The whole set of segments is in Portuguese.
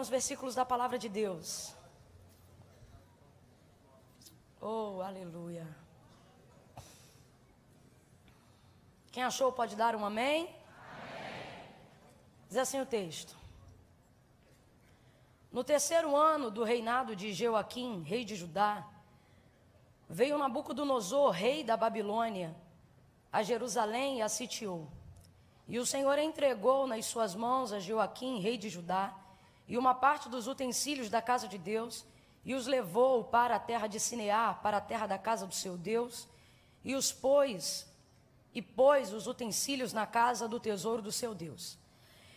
alguns versículos da palavra de Deus. Oh, aleluia. Quem achou pode dar um amém? amém. Diz assim o texto. No terceiro ano do reinado de Jeoaquim, rei de Judá, veio Nabucodonosor, rei da Babilônia, a Jerusalém e a sitiou. E o Senhor entregou nas suas mãos a Joaquim, rei de Judá, e uma parte dos utensílios da casa de Deus, e os levou para a terra de Sinear, para a terra da casa do seu Deus, e os pôs, e pôs os utensílios na casa do tesouro do seu Deus.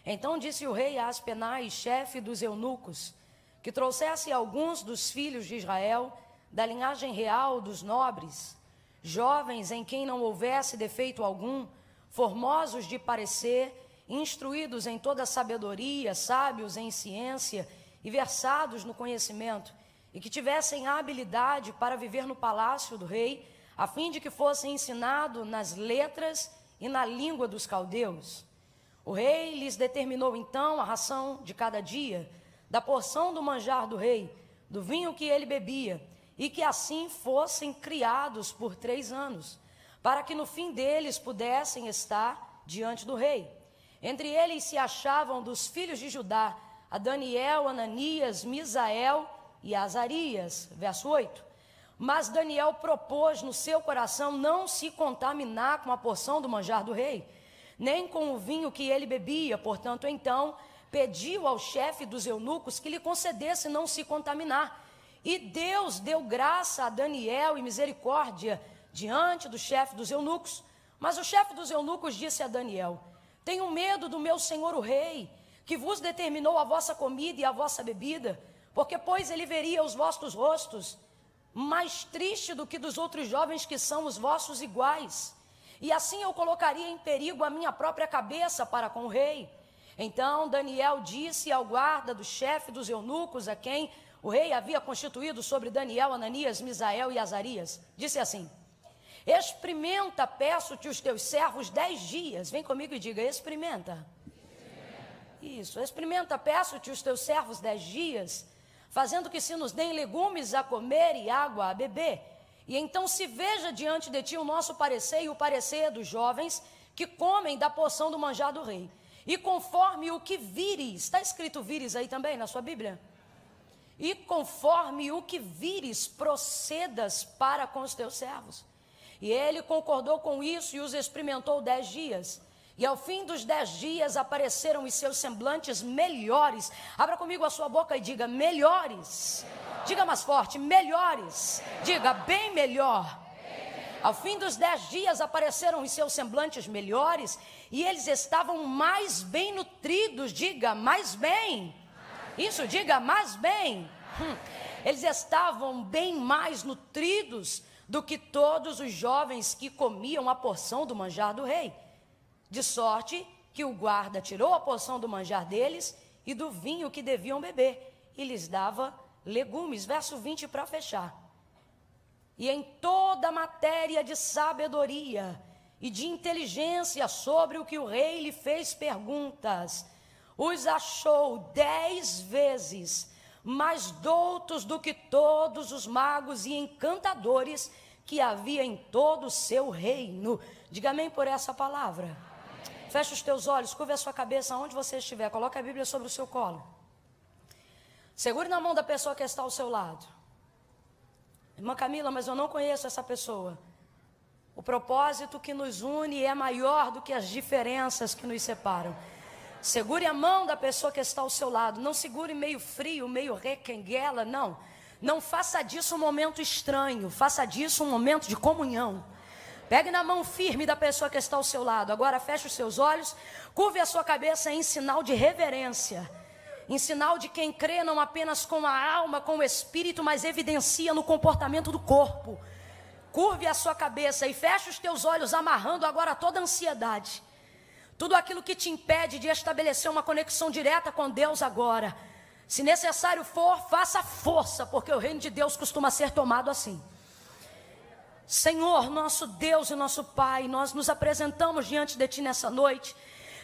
Então disse o rei a Aspenai, chefe dos eunucos, que trouxesse alguns dos filhos de Israel, da linhagem real dos nobres, jovens em quem não houvesse defeito algum, formosos de parecer, instruídos em toda sabedoria, sábios em ciência e versados no conhecimento, e que tivessem habilidade para viver no palácio do rei, a fim de que fossem ensinados nas letras e na língua dos caldeus. O rei lhes determinou então a ração de cada dia, da porção do manjar do rei, do vinho que ele bebia, e que assim fossem criados por três anos para que no fim deles pudessem estar diante do rei. Entre eles se achavam dos filhos de Judá a Daniel, Ananias, Misael e Azarias. Verso 8. Mas Daniel propôs no seu coração não se contaminar com a porção do manjar do rei, nem com o vinho que ele bebia. Portanto, então pediu ao chefe dos eunucos que lhe concedesse não se contaminar. E Deus deu graça a Daniel e misericórdia diante do chefe dos eunucos. Mas o chefe dos eunucos disse a Daniel: Tenho medo do meu senhor o rei, que vos determinou a vossa comida e a vossa bebida, porque, pois, ele veria os vossos rostos, mais triste do que dos outros jovens que são os vossos iguais. E assim eu colocaria em perigo a minha própria cabeça para com o rei. Então Daniel disse ao guarda do chefe dos eunucos, a quem o rei havia constituído sobre Daniel, Ananias, Misael e Azarias, disse assim: Experimenta, peço-te os teus servos dez dias. Vem comigo e diga: experimenta. Isso, experimenta, peço-te os teus servos dez dias, fazendo que se nos deem legumes a comer e água a beber. E então se veja diante de ti o nosso parecer e o parecer dos jovens que comem da porção do manjar do rei. E conforme o que vires, está escrito vires aí também na sua Bíblia? E conforme o que vires, procedas para com os teus servos. E ele concordou com isso e os experimentou dez dias. E ao fim dos dez dias apareceram os seus semblantes melhores. Abra comigo a sua boca e diga: melhores. Diga mais forte: melhores. Diga bem melhor. Ao fim dos dez dias apareceram os seus semblantes melhores e eles estavam mais bem nutridos. Diga mais bem. Isso, diga mais bem. Hum. Eles estavam bem mais nutridos do que todos os jovens que comiam a porção do manjar do rei. De sorte que o guarda tirou a porção do manjar deles e do vinho que deviam beber, e lhes dava legumes. Verso 20 para fechar. E em toda matéria de sabedoria e de inteligência sobre o que o rei lhe fez perguntas, os achou dez vezes mais doutos do que todos os magos e encantadores que havia em todo o seu reino. Diga amém por essa palavra. Amém. Feche os teus olhos, curva a sua cabeça onde você estiver, coloque a Bíblia sobre o seu colo. Segure na mão da pessoa que está ao seu lado. Irmã Camila, mas eu não conheço essa pessoa. O propósito que nos une é maior do que as diferenças que nos separam. Segure a mão da pessoa que está ao seu lado. Não segure meio frio, meio requenguela, não. Não faça disso um momento estranho. Faça disso um momento de comunhão. Pegue na mão firme da pessoa que está ao seu lado. Agora feche os seus olhos, curve a sua cabeça em sinal de reverência. Em sinal de quem crê não apenas com a alma, com o espírito, mas evidencia no comportamento do corpo. Curve a sua cabeça e feche os teus olhos, amarrando agora toda a ansiedade tudo aquilo que te impede de estabelecer uma conexão direta com Deus agora. Se necessário for, faça força, porque o reino de Deus costuma ser tomado assim. Senhor, nosso Deus e nosso Pai, nós nos apresentamos diante de Ti nessa noite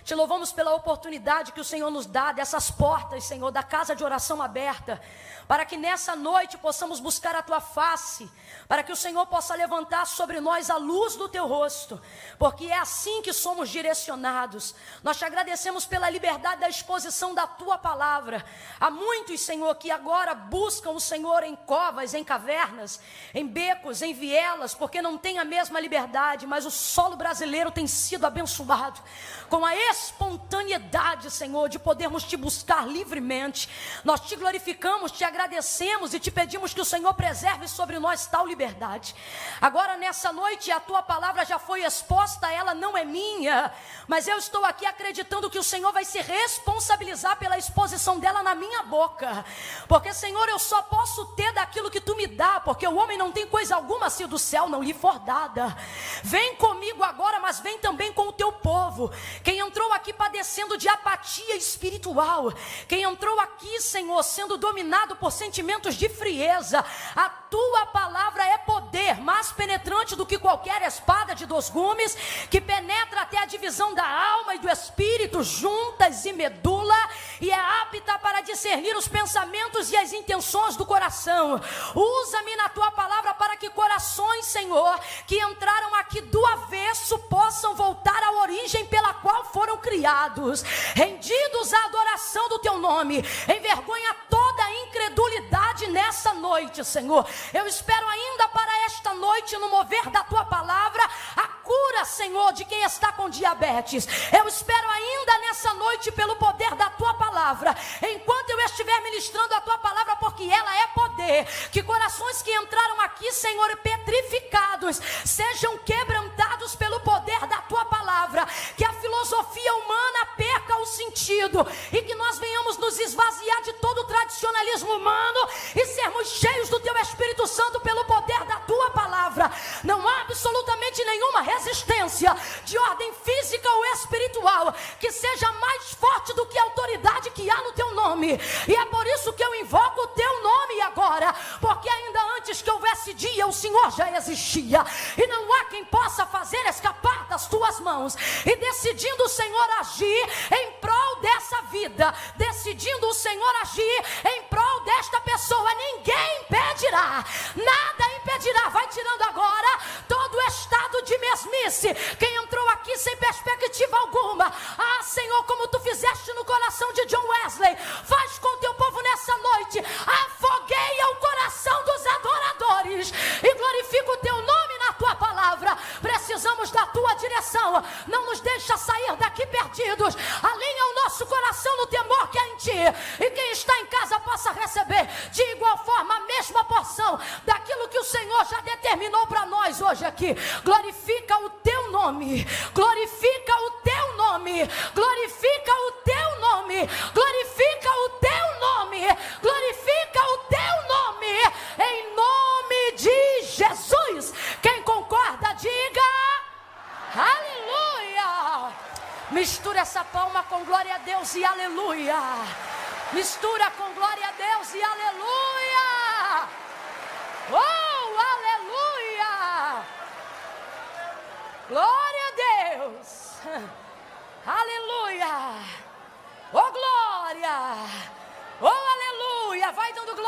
Te louvamos pela oportunidade que o Senhor nos dá dessas portas, Senhor, da casa de oração aberta, para que nessa noite possamos buscar a tua face, para que o Senhor possa levantar sobre nós a luz do teu rosto, porque é assim que somos direcionados. Nós te agradecemos pela liberdade da exposição da tua palavra. Há muitos, Senhor, que agora buscam o Senhor em covas, em cavernas, em becos, em vielas, porque não tem a mesma liberdade, mas o solo brasileiro tem sido abençoado com a espontaneidade, Senhor, de podermos te buscar livremente. Nós te glorificamos, te agradecemos e te pedimos que o Senhor preserve sobre nós tal liberdade. Agora, nessa noite, a tua palavra já foi exposta, ela não é minha, mas eu estou aqui acreditando que o Senhor vai se responsabilizar pela exposição dela na minha boca, porque, Senhor, eu só posso ter daquilo que tu me dá, porque o homem não tem coisa alguma se do céu não lhe for dada. Vem comigo agora, mas vem também com o teu povo. Quem entrou aqui padecendo de apatia espiritual, quem entrou aqui, Senhor, sendo dominado por sentimentos de frieza, a tua palavra é poder, mais penetrante do que qualquer espada de dois gumes, que penetra até a divisão da alma e do espírito, juntas e medula, e é apta para discernir os pensamentos e as intenções do coração. Usa-me na tua palavra para que corações, Senhor, que entraram aqui do avesso, possam voltar à origem pela qual foram criados, rendidos à adoração do teu nome, envergonha toda a incredulidade nessa noite, Senhor. Eu espero ainda para esta noite, no mover da tua palavra, a cura, Senhor, de quem está com diabetes. Eu espero ainda nessa noite, pelo poder da tua palavra, enquanto eu estiver ministrando a tua palavra, porque ela é poder, que corações que entraram aqui, Senhor, petrificados, sejam quebrantados pelo poder da tua palavra, que a filosofia humana perca o sentido e que nós venhamos nos esvaziar de todo o tradicionalismo humano e sermos cheios do teu Espírito Santo pelo poder da tua palavra. Não há absolutamente nenhuma resistência de ordem física ou espiritual que seja mais forte do que a autoridade que há no teu nome. E é por isso que eu invoco o teu nome agora, porque ainda antes que houvesse dia, o Senhor já existia, e não há quem possa fazer escapar das tuas mãos. E decidindo o Senhor agir em prol dessa vida, decidindo o Senhor agir em prol desta pessoa, ninguém impedirá, nada impedirá. Vai tirando agora todo o estado de mesmice. Quem entrou aqui sem perspectiva alguma, ah, Senhor, como tu fizeste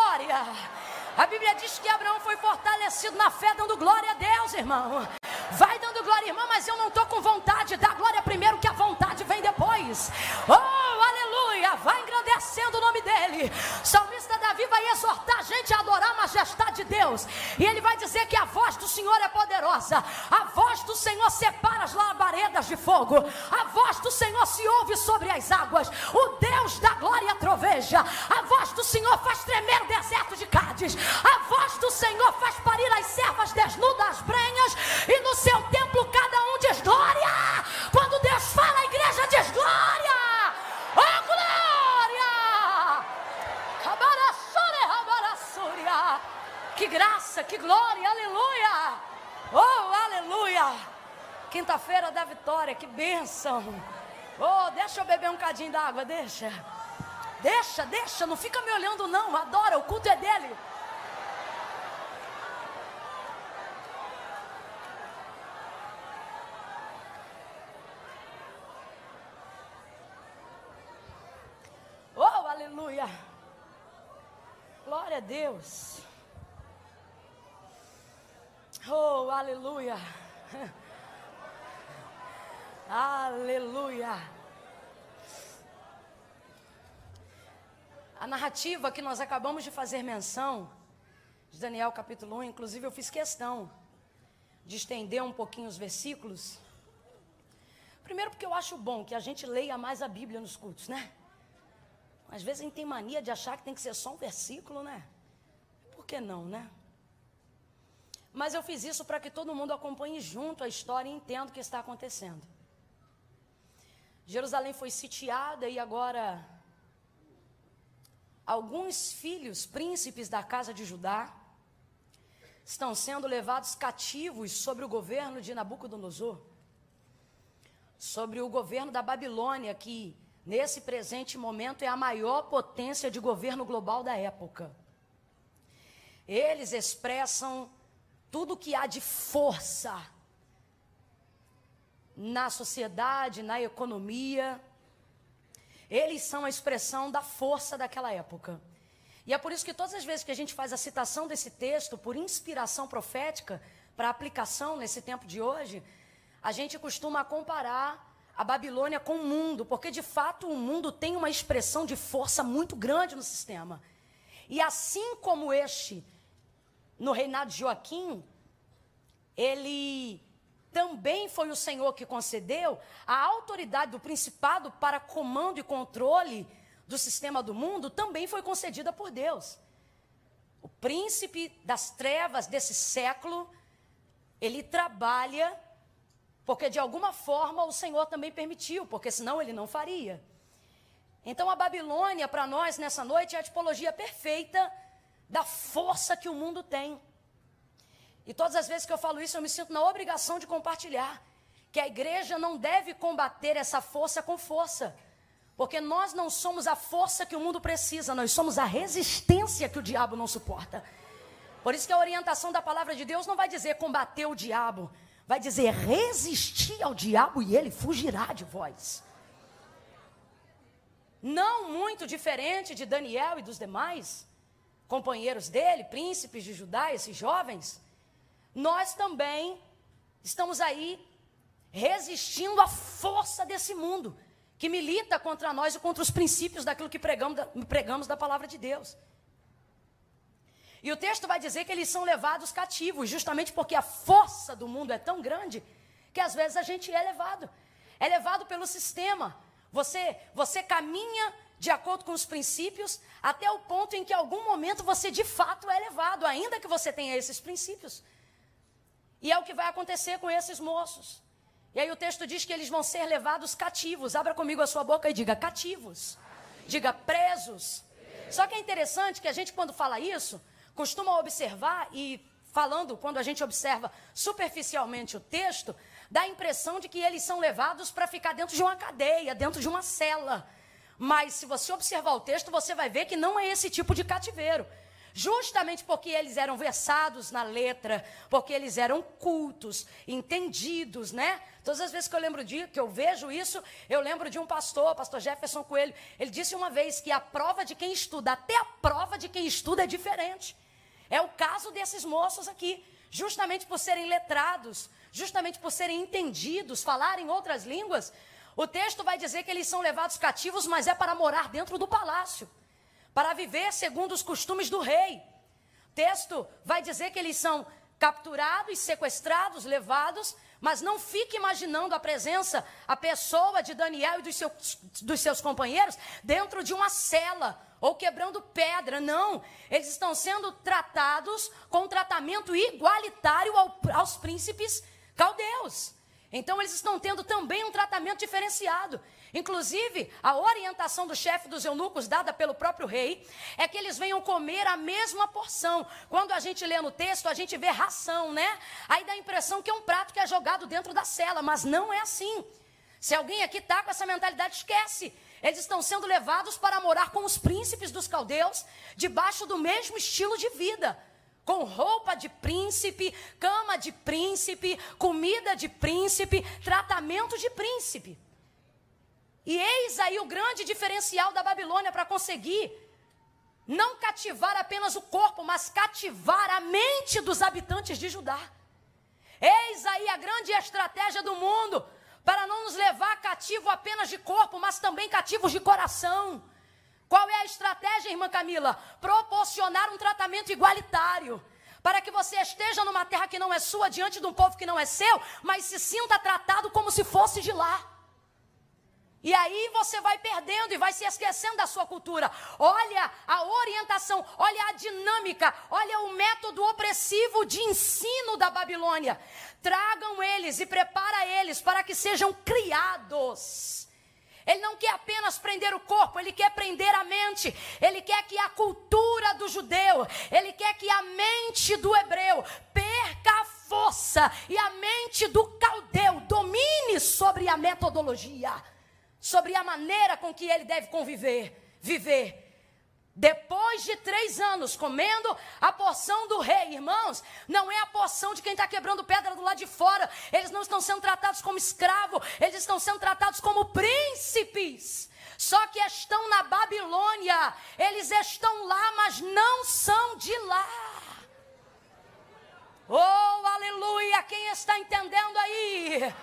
glória. A Bíblia diz que Abraão foi fortalecido na fé, dando glória a Deus, irmão. Vai dando glória, irmão, mas eu não estou com vontade. Dá glória primeiro, que a vontade vem depois. Oh, engrandecendo o nome dele. Salmista Davi vai exortar a gente a adorar a majestade de Deus. E ele vai dizer que a voz do Senhor é poderosa. A voz do Senhor separa as labaredas de fogo. A voz do Senhor se ouve sobre as águas. O Deus da glória troveja. A voz do Senhor faz tremer o deserto de Cádiz. A voz do Senhor faz parir as servas desnudas as brenhas. E no seu templo cada um diz glória. Quando Deus fala, a Que graça, que glória, aleluia! Oh, aleluia! Quinta-feira da vitória, que bênção! Oh, deixa eu beber um cadinho d'água, deixa. Deixa, deixa, não fica me olhando não, adora, o culto é dele. aleluia. Glória a Deus. Oh, aleluia. Aleluia. A narrativa que nós acabamos de fazer menção, de Daniel capítulo 1, inclusive eu fiz questão de estender um pouquinho os versículos. Primeiro, porque eu acho bom que a gente leia mais a Bíblia nos cultos, né? Às vezes a gente tem mania de achar que tem que ser só um versículo, né? Por que não, né? Mas eu fiz isso para que todo mundo acompanhe junto a história e entenda o que está acontecendo. Jerusalém foi sitiada e agora alguns filhos, príncipes da casa de Judá, estão sendo levados cativos sobre o governo de Nabucodonosor, sobre o governo da Babilônia, que nesse presente momento é a maior potência de governo global da época. Eles expressam tudo que há de força na sociedade, na economia, eles são a expressão da força daquela época. E é por isso que todas as vezes que a gente faz a citação desse texto por inspiração profética para aplicação nesse tempo de hoje, a gente costuma comparar a Babilônia com o mundo, porque de fato o mundo tem uma expressão de força muito grande no sistema. E assim como este, no reinado de Joaquim, ele também foi o Senhor que concedeu a autoridade do principado para comando e controle do sistema do mundo, também foi concedida por Deus. O príncipe das trevas desse século, ele trabalha porque de alguma forma o Senhor também permitiu, porque senão ele não faria. Então a Babilônia para nós nessa noite é a tipologia perfeita da força que o mundo tem. E todas as vezes que eu falo isso, eu me sinto na obrigação de compartilhar que a igreja não deve combater essa força com força. Porque nós não somos a força que o mundo precisa, nós somos a resistência que o diabo não suporta. Por isso que a orientação da palavra de Deus não vai dizer combater o diabo, vai dizer resistir ao diabo e ele fugirá de vós. Não muito diferente de Daniel e dos demais companheiros dele, príncipes de Judá, esses jovens nós também estamos aí resistindo à força desse mundo que milita contra nós e contra os princípios daquilo que pregamos, pregamos da palavra de Deus. E o texto vai dizer que eles são levados cativos, justamente porque a força do mundo é tão grande que às vezes a gente é levado. É levado pelo sistema. Você, você caminha de acordo com os princípios até o ponto em que, algum momento, você de fato é levado, ainda que você tenha esses princípios. E é o que vai acontecer com esses moços. E aí o texto diz que eles vão ser levados cativos. Abra comigo a sua boca e diga cativos. Diga presos. Só que é interessante que a gente, quando fala isso, costuma observar e falando, quando a gente observa superficialmente o texto, dá a impressão de que eles são levados para ficar dentro de uma cadeia, dentro de uma cela. Mas se você observar o texto, você vai ver que não é esse tipo de cativeiro. Justamente porque eles eram versados na letra, porque eles eram cultos, entendidos, né? Todas as vezes que eu lembro de, que eu vejo isso, eu lembro de um pastor, pastor Jefferson Coelho. Ele disse uma vez que a prova de quem estuda, até a prova de quem estuda é diferente. É o caso desses moços aqui, justamente por serem letrados, justamente por serem entendidos, falarem outras línguas. O texto vai dizer que eles são levados cativos, mas é para morar dentro do palácio para viver segundo os costumes do rei. O texto vai dizer que eles são capturados, sequestrados, levados, mas não fique imaginando a presença, a pessoa de Daniel e dos seus, dos seus companheiros dentro de uma cela ou quebrando pedra. Não, eles estão sendo tratados com tratamento igualitário ao, aos príncipes caldeus. Então, eles estão tendo também um tratamento diferenciado. Inclusive, a orientação do chefe dos eunucos, dada pelo próprio rei, é que eles venham comer a mesma porção. Quando a gente lê no texto, a gente vê ração, né? Aí dá a impressão que é um prato que é jogado dentro da cela, mas não é assim. Se alguém aqui está com essa mentalidade, esquece. Eles estão sendo levados para morar com os príncipes dos caldeus, debaixo do mesmo estilo de vida com roupa de príncipe, cama de príncipe, comida de príncipe, tratamento de príncipe. E eis aí o grande diferencial da Babilônia para conseguir não cativar apenas o corpo, mas cativar a mente dos habitantes de Judá. Eis aí a grande estratégia do mundo para não nos levar cativo apenas de corpo, mas também cativos de coração. Qual é a estratégia, irmã Camila? Proporcionar um tratamento igualitário. Para que você esteja numa terra que não é sua, diante de um povo que não é seu, mas se sinta tratado como se fosse de lá. E aí você vai perdendo e vai se esquecendo da sua cultura. Olha a orientação, olha a dinâmica, olha o método opressivo de ensino da Babilônia. Tragam eles e prepara eles para que sejam criados. Ele não quer apenas prender o corpo, ele quer prender a mente. Ele quer que a cultura do judeu, ele quer que a mente do hebreu perca a força e a mente do caldeu domine sobre a metodologia sobre a maneira com que ele deve conviver, viver. Depois de três anos comendo a porção do rei, irmãos, não é a porção de quem está quebrando pedra do lado de fora. Eles não estão sendo tratados como escravo, eles estão sendo tratados como príncipes. Só que estão na Babilônia, eles estão lá, mas não são de lá. Oh, aleluia! Quem está entendendo aí?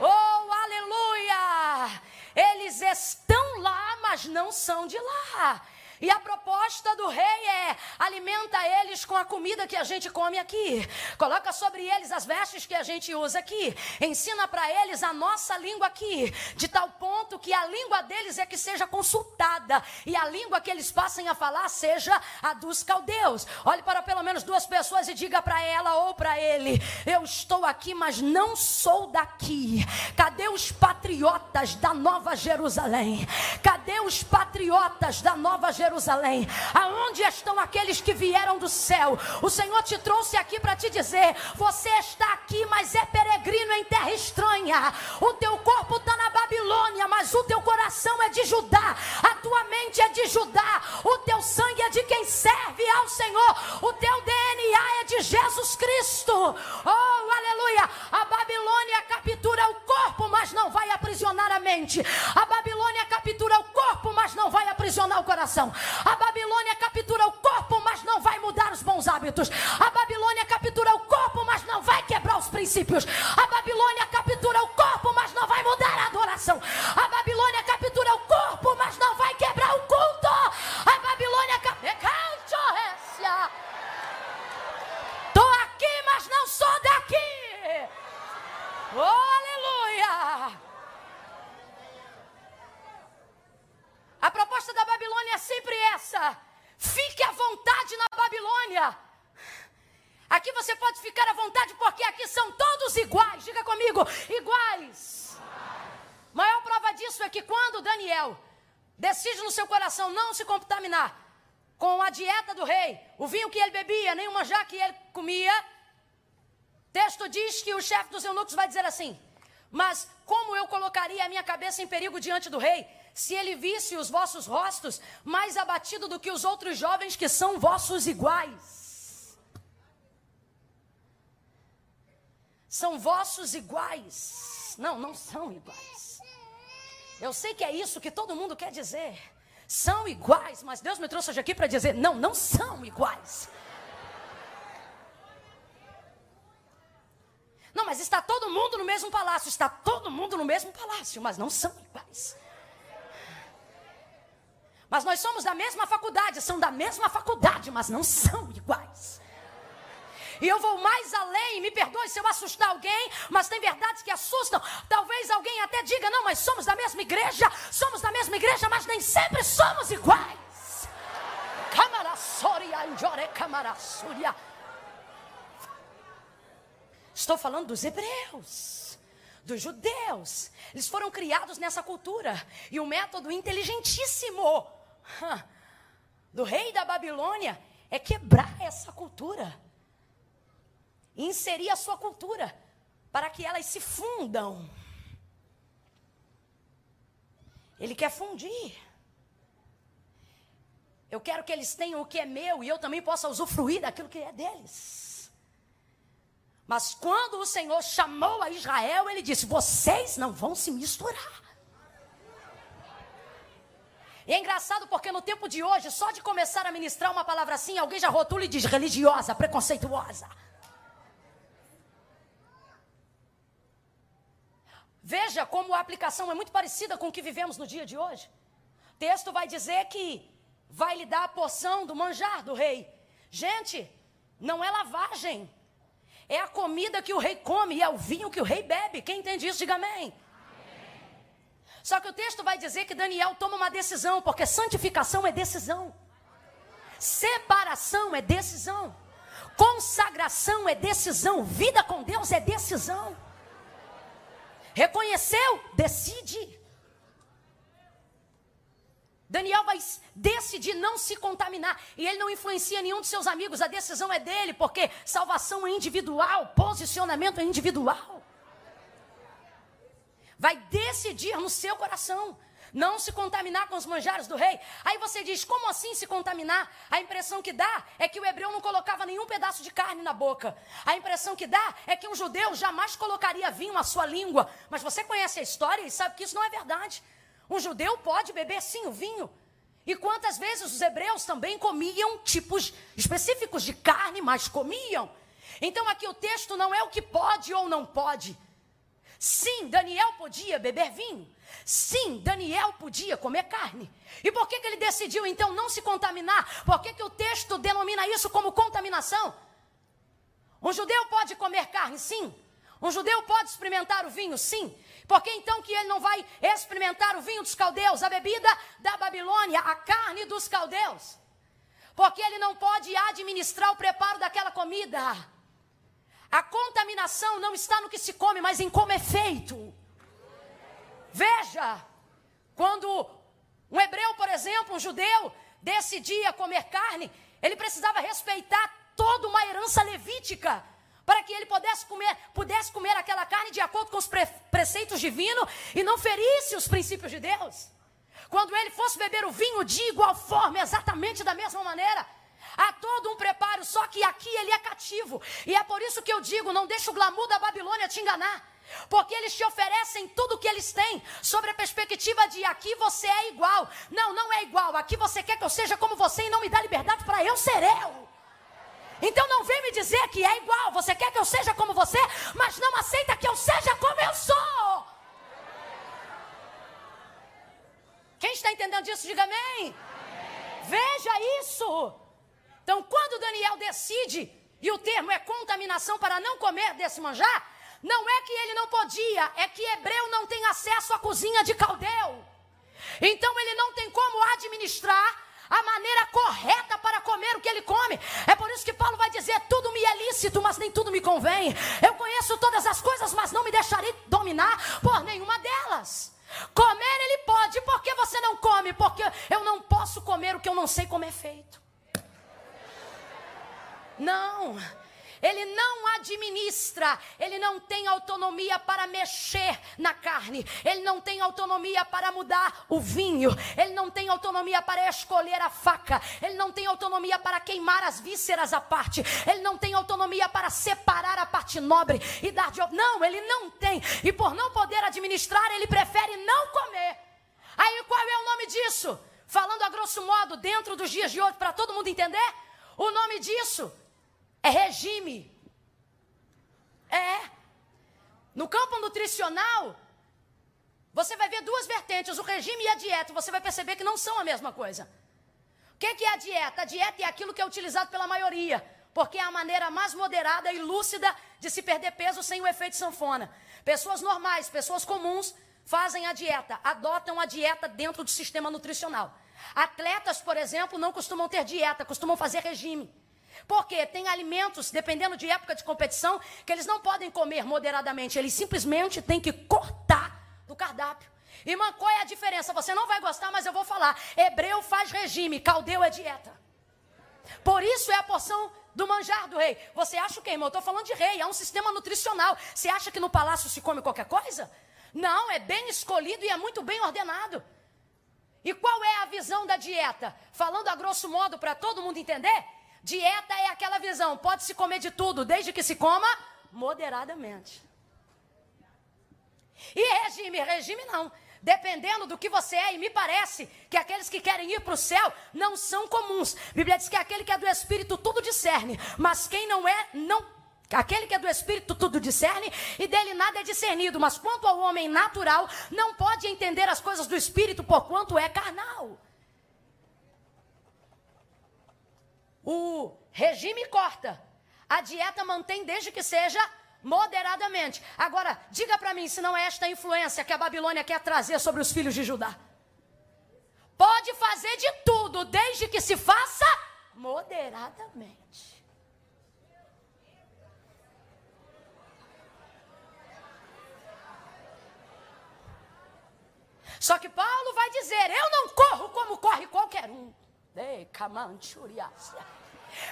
Oh, aleluia! Eles estão lá, mas não são de lá. E a proposta do rei é: alimenta eles com a comida que a gente come aqui, coloca sobre eles as vestes que a gente usa aqui, ensina para eles a nossa língua aqui, de tal ponto que a língua deles é que seja consultada e a língua que eles passem a falar seja a dos caldeus. Olhe para pelo menos duas pessoas e diga para ela ou para ele: Eu estou aqui, mas não sou daqui. Cadê os patriotas da Nova Jerusalém? Cadê os patriotas da Nova Jerusalém? Jerusalém. Aonde estão aqueles que vieram do céu? O Senhor te trouxe aqui para te dizer: você está aqui, mas é peregrino em terra estranha. O teu corpo está na Babilônia, mas o teu coração é de Judá. A tua mente é de Judá. O teu sangue é de quem serve ao Senhor. O teu DNA é de Jesus Cristo. Oh, aleluia! A Babilônia captura o corpo, mas não vai aprisionar a mente. A Babilônia captura o corpo, mas não vai aprisionar o coração. A Babilônia captura o corpo, mas não vai mudar os bons hábitos. A Babilônia captura o corpo, mas não vai quebrar os princípios. A Babilônia captura o corpo, mas não vai mudar a adoração. A Babilônia captura o vinho que ele bebia, nem o manjar que ele comia, texto diz que o chefe dos eunucos vai dizer assim: Mas como eu colocaria a minha cabeça em perigo diante do rei? se ele visse os vossos rostos mais abatido do que os outros jovens que são vossos iguais. São vossos iguais. Não, não são iguais. Eu sei que é isso que todo mundo quer dizer. São iguais, mas Deus me trouxe hoje aqui para dizer: não, não são iguais. Não, mas está todo mundo no mesmo palácio. Está todo mundo no mesmo palácio, mas não são iguais. Mas nós somos da mesma faculdade, são da mesma faculdade, mas não são iguais. E eu vou mais além, me perdoe se eu assustar alguém, mas tem verdades que assustam. Talvez alguém até diga: não, mas somos da mesma igreja, somos da mesma igreja, mas nem sempre somos iguais. Estou falando dos hebreus, dos judeus. Eles foram criados nessa cultura. E o um método inteligentíssimo do rei da Babilônia é quebrar essa cultura. E inserir a sua cultura para que elas se fundam. Ele quer fundir. Eu quero que eles tenham o que é meu e eu também possa usufruir daquilo que é deles. Mas quando o Senhor chamou a Israel, ele disse: Vocês não vão se misturar. E é engraçado porque no tempo de hoje, só de começar a ministrar uma palavra assim, alguém já rotula e diz religiosa, preconceituosa. Veja como a aplicação é muito parecida com o que vivemos no dia de hoje. O texto vai dizer que vai lhe dar a porção do manjar do rei. Gente, não é lavagem. É a comida que o rei come e é o vinho que o rei bebe. Quem entende isso, diga amém. Só que o texto vai dizer que Daniel toma uma decisão, porque santificação é decisão, separação é decisão, consagração é decisão, vida com Deus é decisão. Reconheceu? Decide. Daniel vai decidir não se contaminar. E ele não influencia nenhum de seus amigos. A decisão é dele, porque salvação é individual, posicionamento é individual vai decidir no seu coração não se contaminar com os manjares do rei. Aí você diz, como assim se contaminar? A impressão que dá é que o hebreu não colocava nenhum pedaço de carne na boca. A impressão que dá é que um judeu jamais colocaria vinho à sua língua. Mas você conhece a história e sabe que isso não é verdade. Um judeu pode beber sim o vinho. E quantas vezes os hebreus também comiam tipos específicos de carne, mas comiam. Então aqui o texto não é o que pode ou não pode. Sim, Daniel podia beber vinho. Sim, Daniel podia comer carne. E por que, que ele decidiu então não se contaminar? Por que, que o texto denomina isso como contaminação? Um judeu pode comer carne? Sim. Um judeu pode experimentar o vinho? Sim. Por que então que ele não vai experimentar o vinho dos caldeus, a bebida da Babilônia, a carne dos caldeus? Porque ele não pode administrar o preparo daquela comida. A contaminação não está no que se come, mas em como é feito. Veja, quando um hebreu, por exemplo, um judeu, decidia comer carne, ele precisava respeitar toda uma herança levítica para que ele pudesse comer, pudesse comer aquela carne de acordo com os pre, preceitos divinos e não ferisse os princípios de Deus. Quando ele fosse beber o vinho de igual forma, exatamente da mesma maneira, Há todo um preparo, só que aqui ele é cativo. E é por isso que eu digo: não deixa o glamour da Babilônia te enganar. Porque eles te oferecem tudo o que eles têm, sobre a perspectiva de aqui você é igual. Não, não é igual. Aqui você quer que eu seja como você e não me dá liberdade para eu ser eu. Então não vem me dizer que é igual. Você quer que eu seja como você, mas não aceita que eu seja como eu sou. Quem está entendendo disso, diga amém. Veja isso. Então, quando Daniel decide, e o termo é contaminação para não comer desse manjar, não é que ele não podia, é que hebreu não tem acesso à cozinha de caldeu. Então ele não tem como administrar a maneira correta para comer o que ele come. É por isso que Paulo vai dizer: tudo me é lícito, mas nem tudo me convém. Eu conheço todas as coisas, mas não me deixarei dominar por nenhuma delas. Comer ele pode, por que você não come? Porque eu não posso comer o que eu não sei como é feito. Não. Ele não administra, ele não tem autonomia para mexer na carne, ele não tem autonomia para mudar o vinho, ele não tem autonomia para escolher a faca, ele não tem autonomia para queimar as vísceras à parte, ele não tem autonomia para separar a parte nobre e dar de. Não, ele não tem, e por não poder administrar, ele prefere não comer. Aí qual é o nome disso? Falando a grosso modo, dentro dos dias de hoje, para todo mundo entender, o nome disso é regime. É. No campo nutricional, você vai ver duas vertentes, o regime e a dieta. Você vai perceber que não são a mesma coisa. O que, é a dieta? A dieta é aquilo que é utilizado pela maioria, porque é a maneira mais moderada e lúcida de se perder peso sem o efeito sanfona. Pessoas normais, pessoas comuns, fazem a dieta, adotam a dieta dentro do sistema nutricional. Atletas, por exemplo, não costumam ter dieta, costumam fazer regime. Porque tem alimentos, dependendo de época de competição, que eles não podem comer moderadamente, eles simplesmente têm que cortar do cardápio. Irmã, qual é a diferença? Você não vai gostar, mas eu vou falar. Hebreu faz regime, caldeu é dieta. Por isso é a porção do manjar do rei. Você acha o quê, irmão? Eu estou falando de rei, é um sistema nutricional. Você acha que no palácio se come qualquer coisa? Não, é bem escolhido e é muito bem ordenado. E qual é a visão da dieta? Falando a grosso modo para todo mundo entender, Dieta é aquela visão, pode se comer de tudo, desde que se coma moderadamente. E regime, regime não. dependendo do que você é, e me parece que aqueles que querem ir para o céu não são comuns. A Bíblia diz que aquele que é do Espírito tudo discerne, mas quem não é, não Aquele que é do Espírito tudo discerne e dele nada é discernido, mas quanto ao homem natural, não pode entender as coisas do Espírito, porquanto é carnal. O regime corta, a dieta mantém desde que seja moderadamente. Agora, diga para mim se não é esta influência que a Babilônia quer trazer sobre os filhos de Judá. Pode fazer de tudo, desde que se faça moderadamente. Só que Paulo vai dizer: Eu não corro como corre qualquer um. Ei,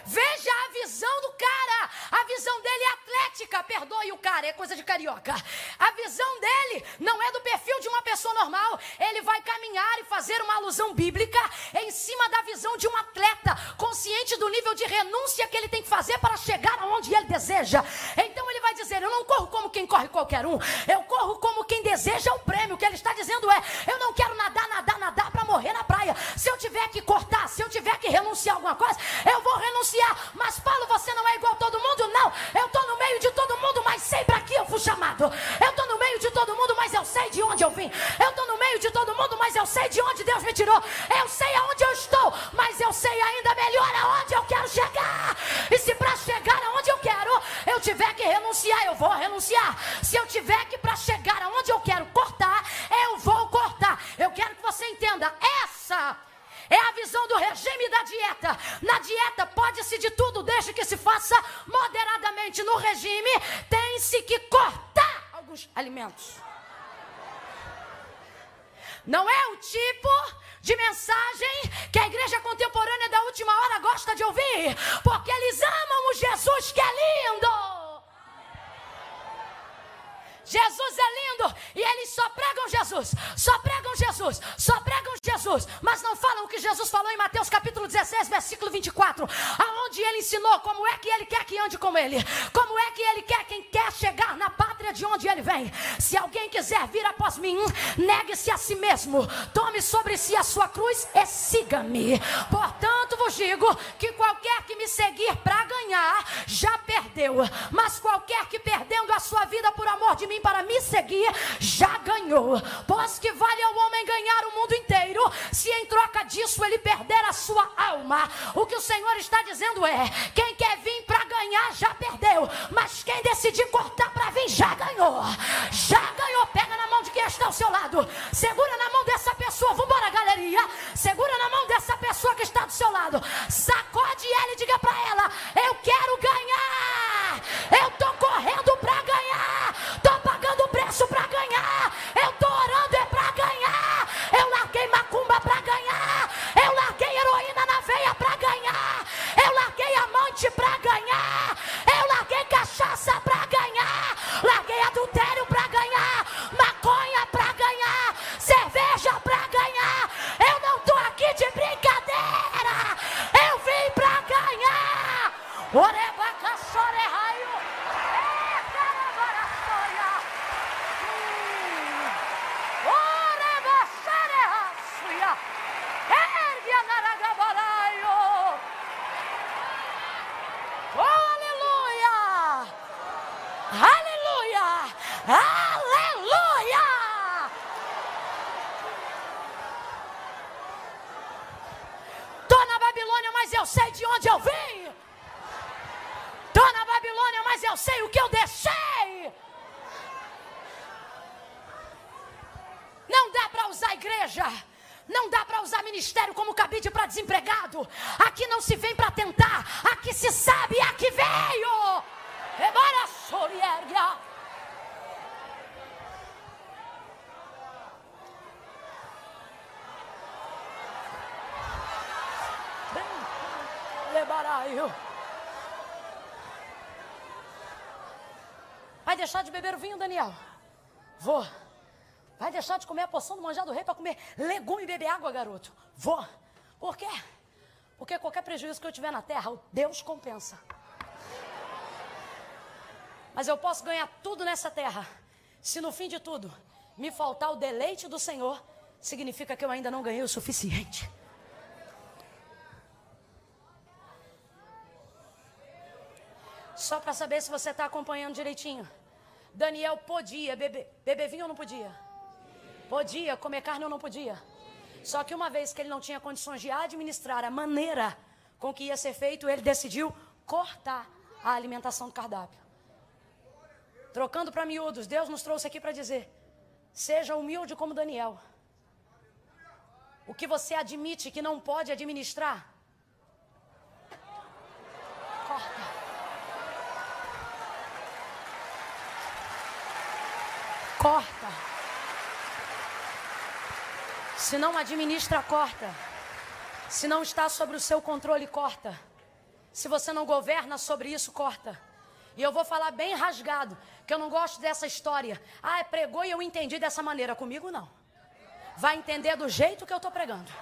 Veja a visão do cara. A visão dele é atlética. Perdoe o cara, é coisa de carioca. A visão dele não é do perfil de uma pessoa normal. Ele vai caminhar e fazer uma alusão bíblica em cima da visão de um atleta, consciente do nível de renúncia que ele tem que fazer para chegar aonde ele deseja. Então ele vai dizer: Eu não corro como quem corre qualquer um. Eu corro como quem deseja o prêmio. O que ele está dizendo é: Eu não quero nadar, nadar, nadar para morrer na praia. Se eu tiver que cortar, se eu tiver que renunciar a alguma coisa, eu vou renunciar. Mas Paulo, você não é igual a todo mundo? Não. Eu estou no meio de todo mundo, mas sei para que eu fui chamado. Eu estou no meio de todo mundo, mas eu sei de onde eu vim. Eu estou no meio de todo mundo, mas eu sei de onde Deus me tirou. Eu sei aonde eu estou, mas eu sei ainda melhor aonde eu quero chegar. E se para chegar aonde eu quero, eu tiver que renunciar, eu vou renunciar. Se eu tiver que para chegar aonde eu quero cortar, eu vou cortar. Eu quero que você entenda essa é a visão do regime da dieta. Na dieta pode-se de tudo, desde que se faça moderadamente. No regime, tem-se que cortar alguns alimentos. Não é o tipo de mensagem que a igreja contemporânea da última hora gosta de ouvir, porque eles amam o Jesus que é lindo. Jesus é lindo e eles só pregam Jesus, só pregam Jesus, só pregam Jesus, mas não falam o que Jesus falou em Mateus capítulo 16, versículo 24, aonde ele ensinou como é que ele quer que ande com ele, como é que ele quer quem quer chegar na pátria de onde ele vem. Se alguém quiser vir após mim, negue-se a si mesmo, tome sobre si a sua cruz e siga-me. Portanto, vos digo que qualquer que me seguir para ganhar já perdeu, mas qualquer que perdendo a sua vida por amor de mim para me seguir, já ganhou. Pois que vale ao homem ganhar o mundo inteiro, se em troca disso ele perder a sua alma. O que o Senhor está dizendo é: quem quer vir para ganhar já perdeu, mas quem decidir cortar para vir já ganhou. Já ganhou. Pega na mão de quem está ao seu lado, segura na mão dessa pessoa. Vambora, galeria. Segura na mão dessa pessoa que está do seu lado, Daniel? Vou. Vai deixar de comer a poção do manjar do rei para comer legume e beber água, garoto? Vou. Por quê? Porque qualquer prejuízo que eu tiver na terra, Deus compensa. Mas eu posso ganhar tudo nessa terra, se no fim de tudo me faltar o deleite do Senhor, significa que eu ainda não ganhei o suficiente. Só para saber se você está acompanhando direitinho. Daniel podia beber, beber vinho ou não podia? Podia, comer carne ou não podia? Só que uma vez que ele não tinha condições de administrar a maneira com que ia ser feito, ele decidiu cortar a alimentação do cardápio. Trocando para miúdos, Deus nos trouxe aqui para dizer: seja humilde como Daniel. O que você admite que não pode administrar, corta. Corta. Se não administra, corta. Se não está sobre o seu controle, corta. Se você não governa sobre isso, corta. E eu vou falar bem rasgado, que eu não gosto dessa história. Ah, pregou e eu entendi dessa maneira. Comigo não. Vai entender do jeito que eu estou pregando.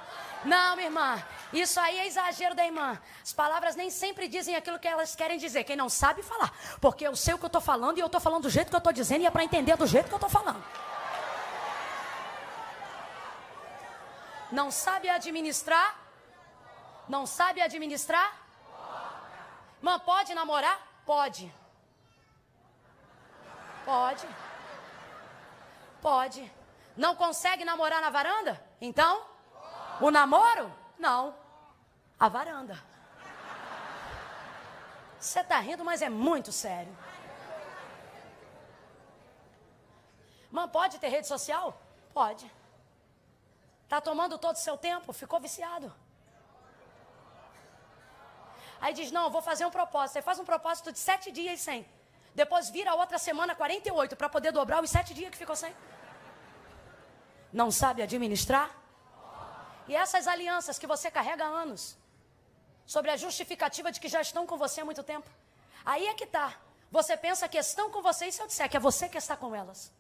Não, minha irmã, isso aí é exagero da irmã. As palavras nem sempre dizem aquilo que elas querem dizer. Quem não sabe falar. Porque eu sei o que eu estou falando e eu estou falando do jeito que eu estou dizendo e é para entender do jeito que eu estou falando. Não sabe administrar? Não sabe administrar? Irmã, pode namorar? Pode. Pode. Pode. Não consegue namorar na varanda? Então? O namoro? Não. A varanda. Você está rindo, mas é muito sério. Mãe, pode ter rede social? Pode. Está tomando todo o seu tempo? Ficou viciado. Aí diz: Não, vou fazer um propósito. Você faz um propósito de sete dias sem. Depois vira outra semana 48 para poder dobrar os sete dias que ficou sem. Não sabe administrar? E essas alianças que você carrega há anos, sobre a justificativa de que já estão com você há muito tempo. Aí é que está. Você pensa que estão com você e se eu disser que é você que está com elas.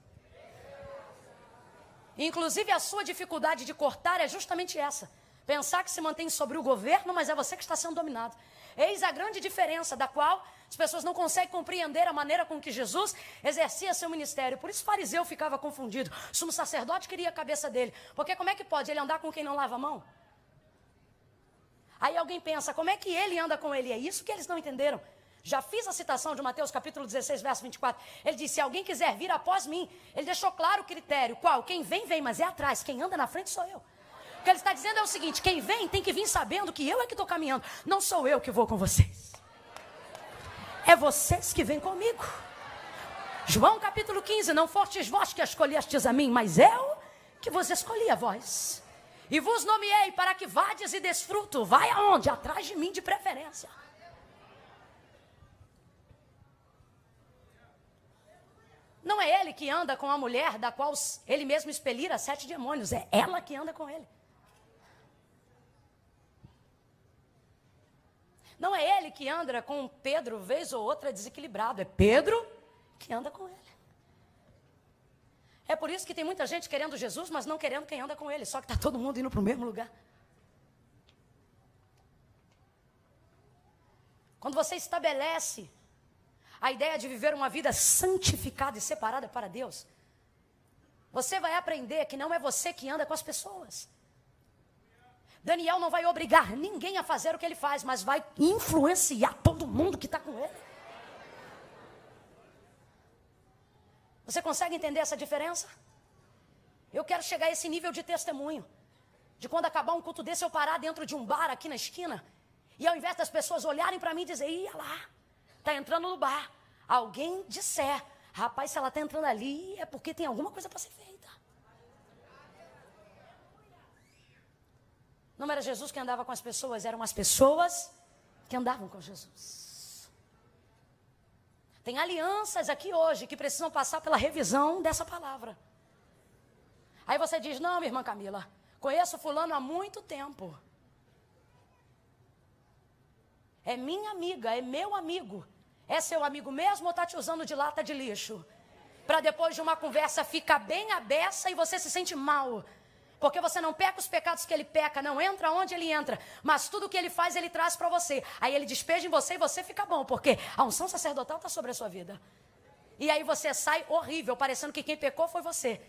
Inclusive a sua dificuldade de cortar é justamente essa. Pensar que se mantém sobre o governo, mas é você que está sendo dominado. Eis a grande diferença da qual as pessoas não conseguem compreender a maneira com que Jesus exercia seu ministério. Por isso fariseu ficava confundido. O sumo sacerdote queria a cabeça dele. Porque como é que pode ele andar com quem não lava a mão? Aí alguém pensa, como é que ele anda com ele? É isso que eles não entenderam. Já fiz a citação de Mateus capítulo 16, verso 24. Ele disse: Se alguém quiser vir após mim, ele deixou claro o critério. Qual? Quem vem, vem, mas é atrás. Quem anda na frente sou eu. O que ele está dizendo é o seguinte: quem vem tem que vir sabendo que eu é que estou caminhando, não sou eu que vou com vocês. É vocês que vêm comigo. João capítulo 15: Não fortes vós que escolhestes a mim, mas eu que vos escolhi a vós. E vos nomeei para que vades e desfruto. Vai aonde? Atrás de mim de preferência. Não é ele que anda com a mulher da qual ele mesmo expelira sete demônios, é ela que anda com ele. Não é ele que anda com Pedro, vez ou outra, desequilibrado. É Pedro que anda com ele. É por isso que tem muita gente querendo Jesus, mas não querendo quem anda com ele. Só que está todo mundo indo para o mesmo lugar. Quando você estabelece a ideia de viver uma vida santificada e separada para Deus, você vai aprender que não é você que anda com as pessoas. Daniel não vai obrigar ninguém a fazer o que ele faz, mas vai influenciar todo mundo que está com ele. Você consegue entender essa diferença? Eu quero chegar a esse nível de testemunho. De quando acabar um culto desse, eu parar dentro de um bar aqui na esquina. E ao invés das pessoas olharem para mim e dizer, ia lá, está entrando no bar. Alguém disser, rapaz, se ela está entrando ali, é porque tem alguma coisa para ser feita. Não era Jesus que andava com as pessoas, eram as pessoas que andavam com Jesus. Tem alianças aqui hoje que precisam passar pela revisão dessa palavra. Aí você diz: Não, minha irmã Camila, conheço Fulano há muito tempo. É minha amiga, é meu amigo. É seu amigo mesmo ou está te usando de lata de lixo? Para depois de uma conversa ficar bem abessa e você se sente mal. Porque você não peca os pecados que ele peca, não entra onde ele entra, mas tudo que ele faz, ele traz para você. Aí ele despeja em você e você fica bom, porque a unção sacerdotal está sobre a sua vida. E aí você sai horrível, parecendo que quem pecou foi você.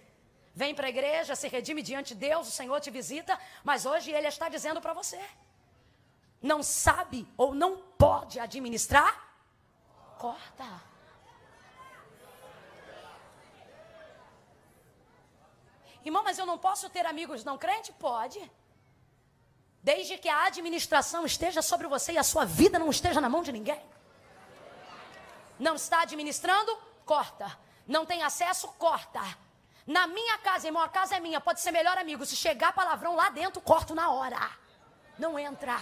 vem para a igreja, se redime diante de Deus, o Senhor te visita, mas hoje Ele está dizendo para você: não sabe ou não pode administrar? Corta. Irmão, mas eu não posso ter amigos não crentes? Pode. Desde que a administração esteja sobre você e a sua vida não esteja na mão de ninguém. Não está administrando? Corta. Não tem acesso? Corta. Na minha casa, irmão, a casa é minha, pode ser melhor amigo. Se chegar palavrão lá dentro, corto na hora. Não entra.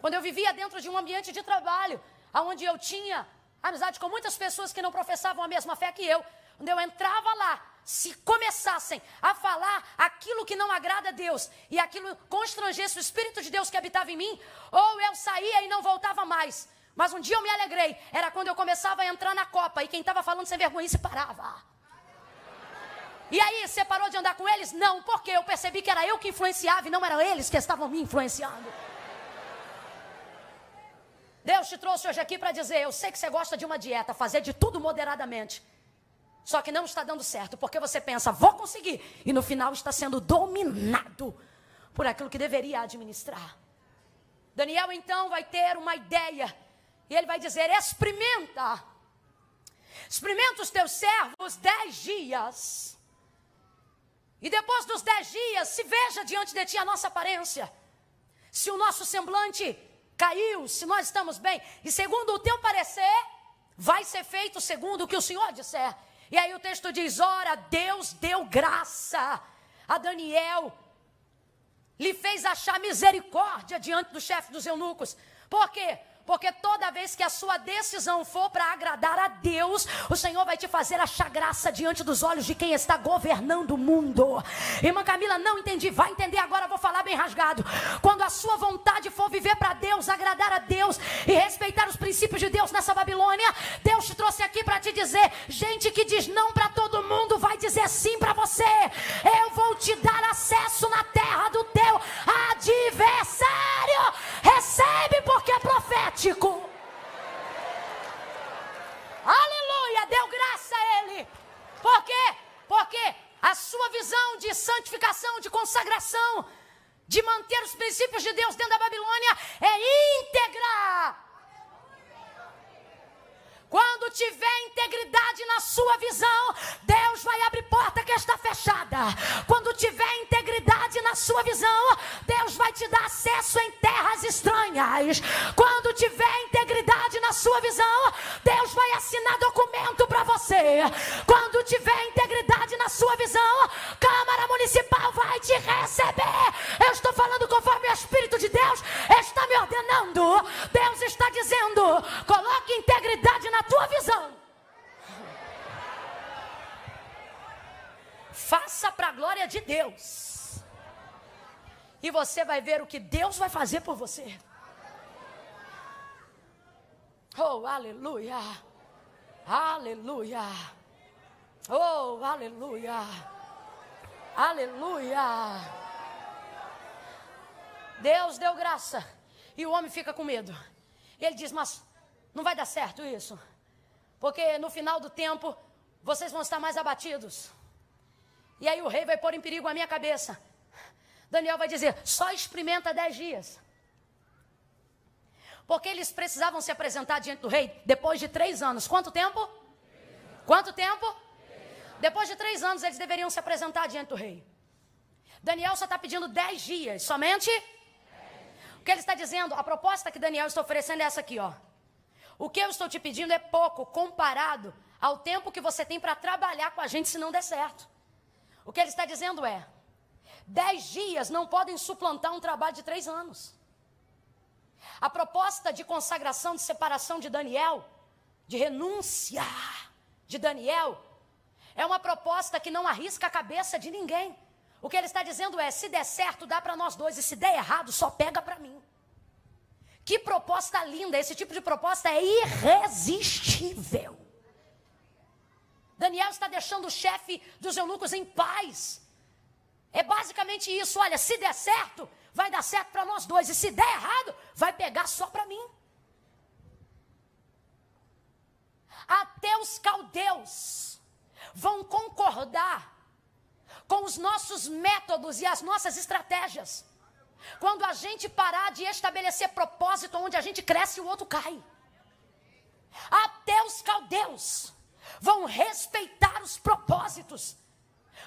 Quando eu vivia dentro de um ambiente de trabalho, onde eu tinha amizade com muitas pessoas que não professavam a mesma fé que eu, quando eu entrava lá, se começassem a falar aquilo que não agrada a Deus e aquilo constrangesse o Espírito de Deus que habitava em mim, ou eu saía e não voltava mais. Mas um dia eu me alegrei, era quando eu começava a entrar na copa e quem estava falando sem vergonha se parava. E aí, você parou de andar com eles? Não, porque eu percebi que era eu que influenciava e não eram eles que estavam me influenciando. Deus te trouxe hoje aqui para dizer: eu sei que você gosta de uma dieta, fazer de tudo moderadamente. Só que não está dando certo, porque você pensa, vou conseguir, e no final está sendo dominado por aquilo que deveria administrar. Daniel então vai ter uma ideia, e ele vai dizer: experimenta, experimenta os teus servos dez dias e depois dos dez dias, se veja diante de ti a nossa aparência. Se o nosso semblante caiu, se nós estamos bem. E segundo o teu parecer, vai ser feito segundo o que o Senhor disser. E aí o texto diz: ora, Deus deu graça a Daniel, lhe fez achar misericórdia diante do chefe dos eunucos. Por quê? Porque toda vez que a sua decisão for para agradar a Deus, o Senhor vai te fazer achar graça diante dos olhos de quem está governando o mundo. Irmã Camila, não entendi. Vai entender agora, vou falar bem rasgado. Quando a sua vontade for viver para Deus, agradar a Deus e respeitar os princípios de Deus nessa Babilônia, Deus te trouxe aqui para te dizer: gente que diz não para todo mundo, vai dizer sim para você. Eu vou te dar acesso na terra do teu adversário. Recebe porque é profeta Aleluia, deu graça a ele. Por quê? Porque a sua visão de santificação, de consagração, de manter os princípios de Deus dentro da Babilônia é íntegra. Quando tiver integridade na sua visão, Deus vai abrir porta que está fechada. Quando tiver integridade na sua visão, Deus vai te dar acesso em terras estranhas. Quando tiver integridade na sua visão, Deus vai assinar documento para você. Quando tiver integridade na sua visão, Câmara Municipal vai te receber. Eu estou falando conforme o Espírito de Deus está me ordenando. Deus está dizendo: coloque integridade na tua visão. Faça para a glória de Deus. E você vai ver o que Deus vai fazer por você. Oh, aleluia. Aleluia. Oh, aleluia. Aleluia. Deus deu graça. E o homem fica com medo. Ele diz: Mas não vai dar certo isso. Porque no final do tempo, vocês vão estar mais abatidos. E aí o rei vai pôr em perigo a minha cabeça. Daniel vai dizer: só experimenta dez dias. Porque eles precisavam se apresentar diante do rei depois de três anos. Quanto tempo? Quanto tempo? Depois de três anos eles deveriam se apresentar diante do rei. Daniel só está pedindo dez dias, somente. O que ele está dizendo? A proposta que Daniel está oferecendo é essa aqui, ó. O que eu estou te pedindo é pouco comparado ao tempo que você tem para trabalhar com a gente se não der certo. O que ele está dizendo é: dez dias não podem suplantar um trabalho de três anos. A proposta de consagração, de separação de Daniel, de renúncia de Daniel, é uma proposta que não arrisca a cabeça de ninguém. O que ele está dizendo é: se der certo, dá para nós dois, e se der errado, só pega para mim. Que proposta linda! Esse tipo de proposta é irresistível. Daniel está deixando o chefe dos eunucos em paz. É basicamente isso. Olha, se der certo, vai dar certo para nós dois. E se der errado, vai pegar só para mim. Até os caldeus vão concordar com os nossos métodos e as nossas estratégias. Quando a gente parar de estabelecer propósito onde a gente cresce o outro cai. Até os caldeus vão respeitar os propósitos.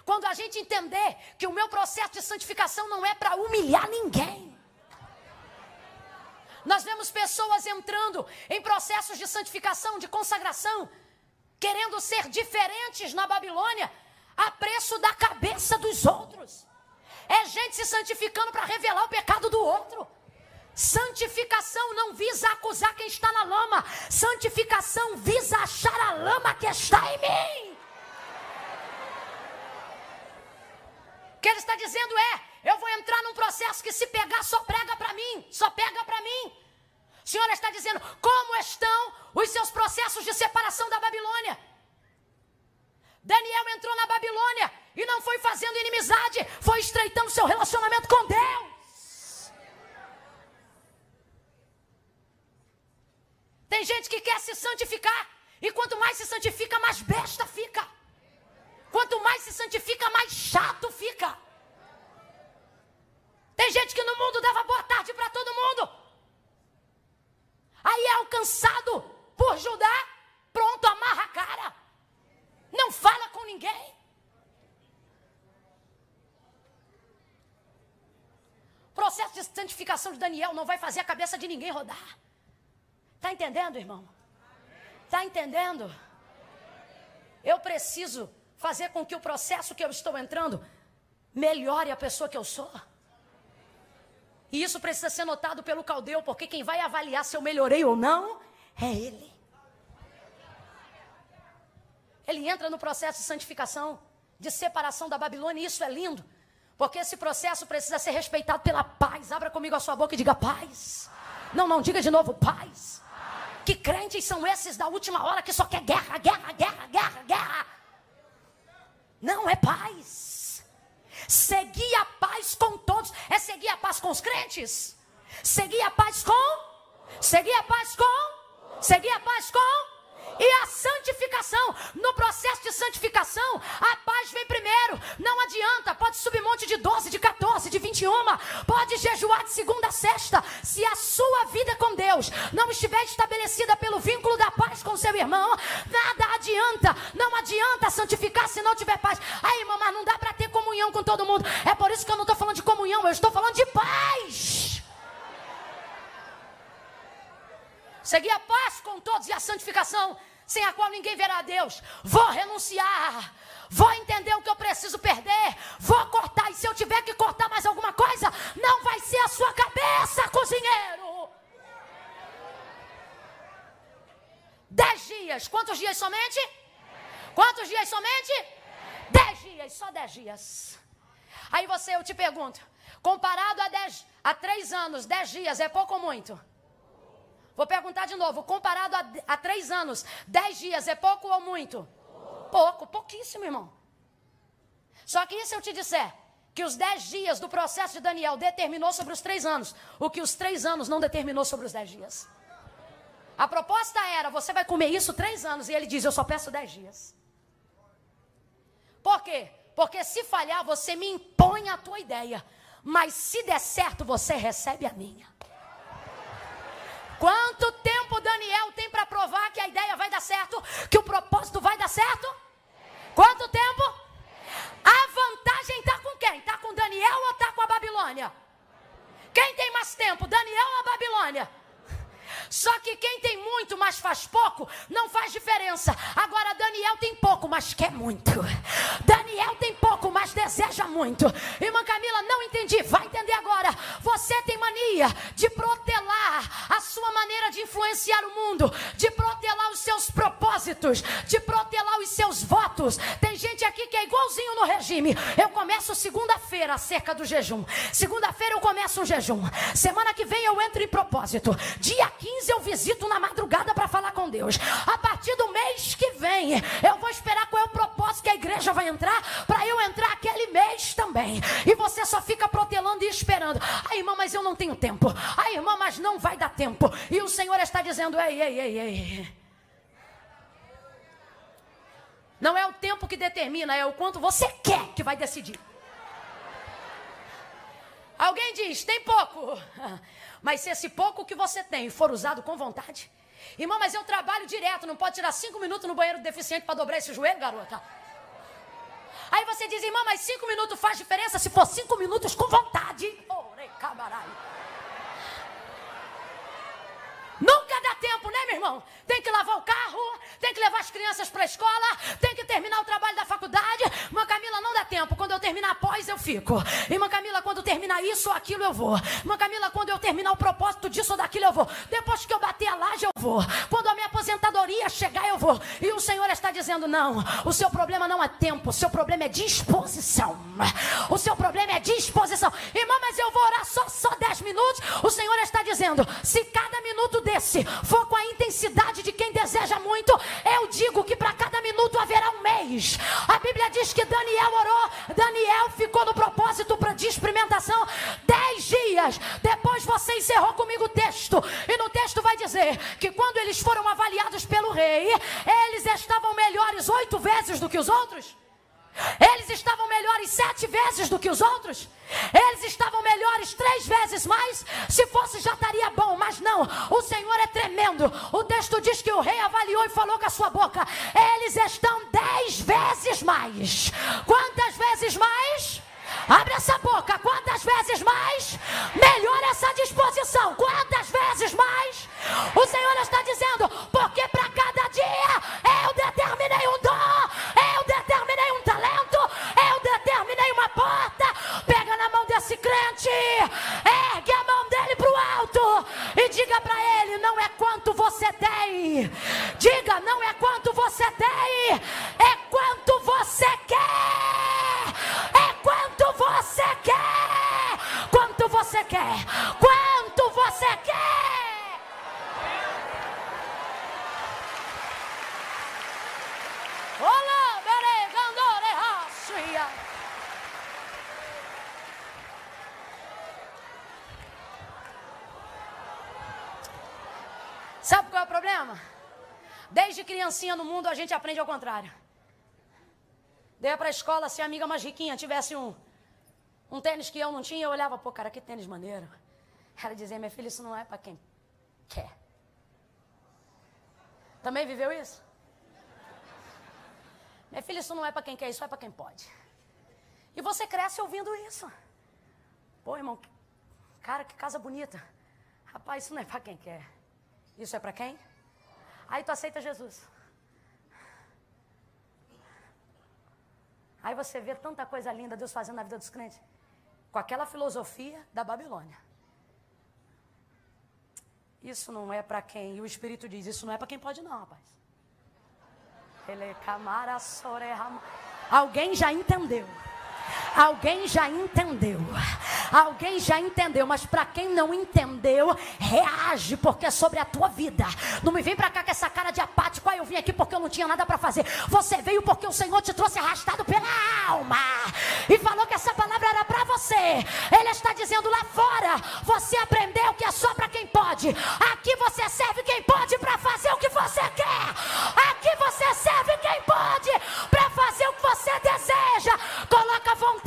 Quando a gente entender que o meu processo de santificação não é para humilhar ninguém. Nós vemos pessoas entrando em processos de santificação, de consagração, querendo ser diferentes na Babilônia, a preço da cabeça dos outros. É gente se santificando para revelar o pecado do outro. Santificação não visa acusar quem está na lama. Santificação visa achar a lama que está em mim. O que ele está dizendo é: eu vou entrar num processo que se pegar só prega para mim, só pega para mim. O Senhor está dizendo: como estão os seus processos de separação da Babilônia? Daniel entrou na Babilônia e não foi fazendo inimizade, foi estreitando seu relacionamento com Deus. Tem gente que quer se santificar, e quanto mais se santifica, mais besta fica. Quanto mais se santifica, mais chato fica. Tem gente que no mundo dava boa tarde para todo mundo. Aí é alcançado por Judá, pronto, amarra a cara. Não fala com ninguém. Processo de santificação de Daniel não vai fazer a cabeça de ninguém rodar. Está entendendo, irmão? Está entendendo? Eu preciso fazer com que o processo que eu estou entrando melhore a pessoa que eu sou. E isso precisa ser notado pelo caldeu, porque quem vai avaliar se eu melhorei ou não é ele. Ele entra no processo de santificação, de separação da Babilônia, e isso é lindo. Porque esse processo precisa ser respeitado pela paz. Abra comigo a sua boca e diga paz. Não, não, diga de novo paz. Que crentes são esses da última hora que só quer guerra, guerra, guerra, guerra, guerra? Não é paz. Seguir a paz com todos. É seguir a paz com os crentes? Seguir a paz com? Seguir a paz com? Seguir a paz com? E a santificação. No processo de santificação, a paz vem primeiro. Não adianta, pode subir monte de 12, de 14, de 21, pode jejuar de segunda a sexta. Se a sua vida com Deus não estiver estabelecida pelo vínculo da paz com seu irmão, nada adianta. Não adianta santificar se não tiver paz. Aí, irmão, mas não dá para ter comunhão com todo mundo. É por isso que eu não estou falando de comunhão, eu estou falando de paz. Seguir a paz com todos e a santificação, sem a qual ninguém verá a Deus. Vou renunciar. Vou entender o que eu preciso perder. Vou cortar. E se eu tiver que cortar mais alguma coisa, não vai ser a sua cabeça, cozinheiro. Dez dias. Quantos dias somente? Quantos dias somente? Dez dias. Só dez dias. Aí você, eu te pergunto. Comparado a, dez, a três anos, dez dias é pouco ou muito? Vou perguntar de novo. Comparado a, a três anos, dez dias é pouco ou muito? Pouco, pouquíssimo, irmão. Só que e se eu te disser que os dez dias do processo de Daniel determinou sobre os três anos, o que os três anos não determinou sobre os dez dias? A proposta era: você vai comer isso três anos, e ele diz: eu só peço dez dias. Por quê? Porque se falhar, você me impõe a tua ideia, mas se der certo, você recebe a minha. Acerca do jejum. Segunda-feira eu começo um jejum. Semana que vem eu entro em propósito. Dia 15 eu visito na madrugada para falar com Deus. A partir do mês que vem, eu vou esperar qual é o propósito que a igreja vai entrar, para eu entrar aquele mês também. E você só fica protelando e esperando. Ai, irmã, mas eu não tenho tempo. Ai, irmã, mas não vai dar tempo. E o Senhor está dizendo: ei, ei, ei, ei. Não é o tempo que determina, é o quanto você quer que vai decidir. Alguém diz, tem pouco. Mas se esse pouco que você tem for usado com vontade. Irmão, mas eu trabalho direto, não pode tirar cinco minutos no banheiro deficiente para dobrar esse joelho, garota. Aí você diz, irmão, mas cinco minutos faz diferença se for cinco minutos com vontade. Ore, cabarai. Nunca dá tempo, né, meu irmão? Tem que lavar o carro, tem que levar as crianças para a escola, tem que terminar o trabalho da faculdade. Irmã Camila, não dá tempo. Quando eu terminar após, eu fico. Irmã Camila, quando terminar isso ou aquilo, eu vou. Irmã Camila, quando eu terminar o propósito disso ou daquilo, eu vou. Depois que eu bater a laje, eu vou. Quando a minha aposentadoria chegar, eu vou. E o Senhor está dizendo: não, o seu problema não é tempo, o seu problema é disposição. O seu problema é disposição. Irmã, mas eu vou orar só, só 10 minutos. O Senhor está dizendo: se cada minuto desse for com a intensidade de quem deseja muito, eu digo que para cada minuto haverá um mês. A Bíblia diz que Daniel orou, Daniel ficou no propósito para de experimentação dez dias. Depois você encerrou comigo o texto, e no texto vai dizer que quando eles foram avaliados pelo rei, eles estavam melhores oito vezes do que os outros. Eles estavam melhores sete vezes do que os outros. Eles estavam melhores três vezes mais. Se fosse, já estaria bom. Mas não, o Senhor é tremendo. O texto diz que o rei avaliou e falou com a sua boca: Eles estão dez vezes mais. Quantas vezes mais? Abre essa boca. Quantas vezes mais? Melhora essa disposição. Quantas vezes mais? O Senhor está dizendo: porque para cada dia eu determinei um dom, eu determinei um talento, eu porta. Pega na mão desse crente, ergue a mão dele para o alto e diga para ele: não é quanto você tem. Diga: não é quanto você tem, é quanto você quer. É quanto você quer. Quanto você quer. Quanto você quer. Olá, bere, gandore, raçuia. Sabe qual é o problema? Desde criancinha no mundo a gente aprende ao contrário. Dei para a escola, se a amiga mais riquinha tivesse um, um tênis que eu não tinha, eu olhava, pô, cara, que tênis maneiro. Ela dizia, minha filha, isso não é para quem quer. Também viveu isso? Minha filha, isso não é para quem quer, isso é para quem pode. E você cresce ouvindo isso. Pô, irmão, cara, que casa bonita. Rapaz, isso não é para quem quer. Isso é para quem? Aí tu aceita Jesus. Aí você vê tanta coisa linda Deus fazendo na vida dos crentes. Com aquela filosofia da Babilônia. Isso não é para quem. E o Espírito diz: Isso não é para quem pode, não, rapaz. Ele é camara Alguém já entendeu. Alguém já entendeu. Alguém já entendeu, mas para quem não entendeu, reage, porque é sobre a tua vida. Não me vem para cá com essa cara de apático. Ah, eu vim aqui porque eu não tinha nada para fazer. Você veio porque o Senhor te trouxe arrastado pela alma e falou que essa palavra era para você. Ele está dizendo lá fora: você aprendeu que é só para quem pode. Aqui você serve quem pode para fazer o que você quer. Aqui você serve quem pode para fazer o que você deseja. Coloca vontade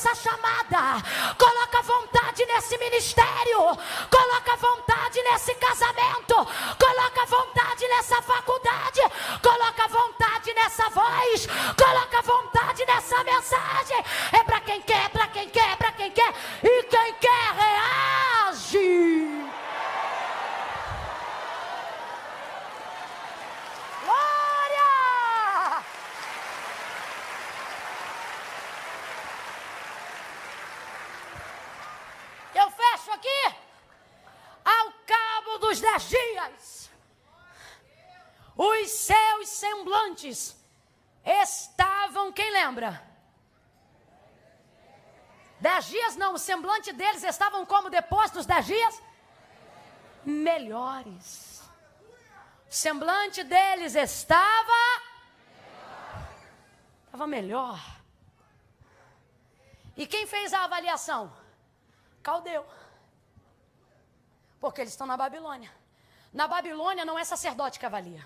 nessa chamada. Coloca vontade nesse ministério. Coloca vontade nesse casamento. Coloca vontade nessa faculdade. Coloca vontade nessa voz. Coloca vontade nessa mensagem. É para quem quer, para quem quer, para quem quer. E quem quer reage. Glória! Eu fecho aqui. Ao cabo dos dez dias, os seus semblantes estavam, quem lembra? Dez dias não, o semblante deles estavam como depois dos dez dias? Melhores. O semblante deles estava. Estava melhor. E quem fez a avaliação? Caldeu. Porque eles estão na Babilônia. Na Babilônia não é sacerdote que avalia.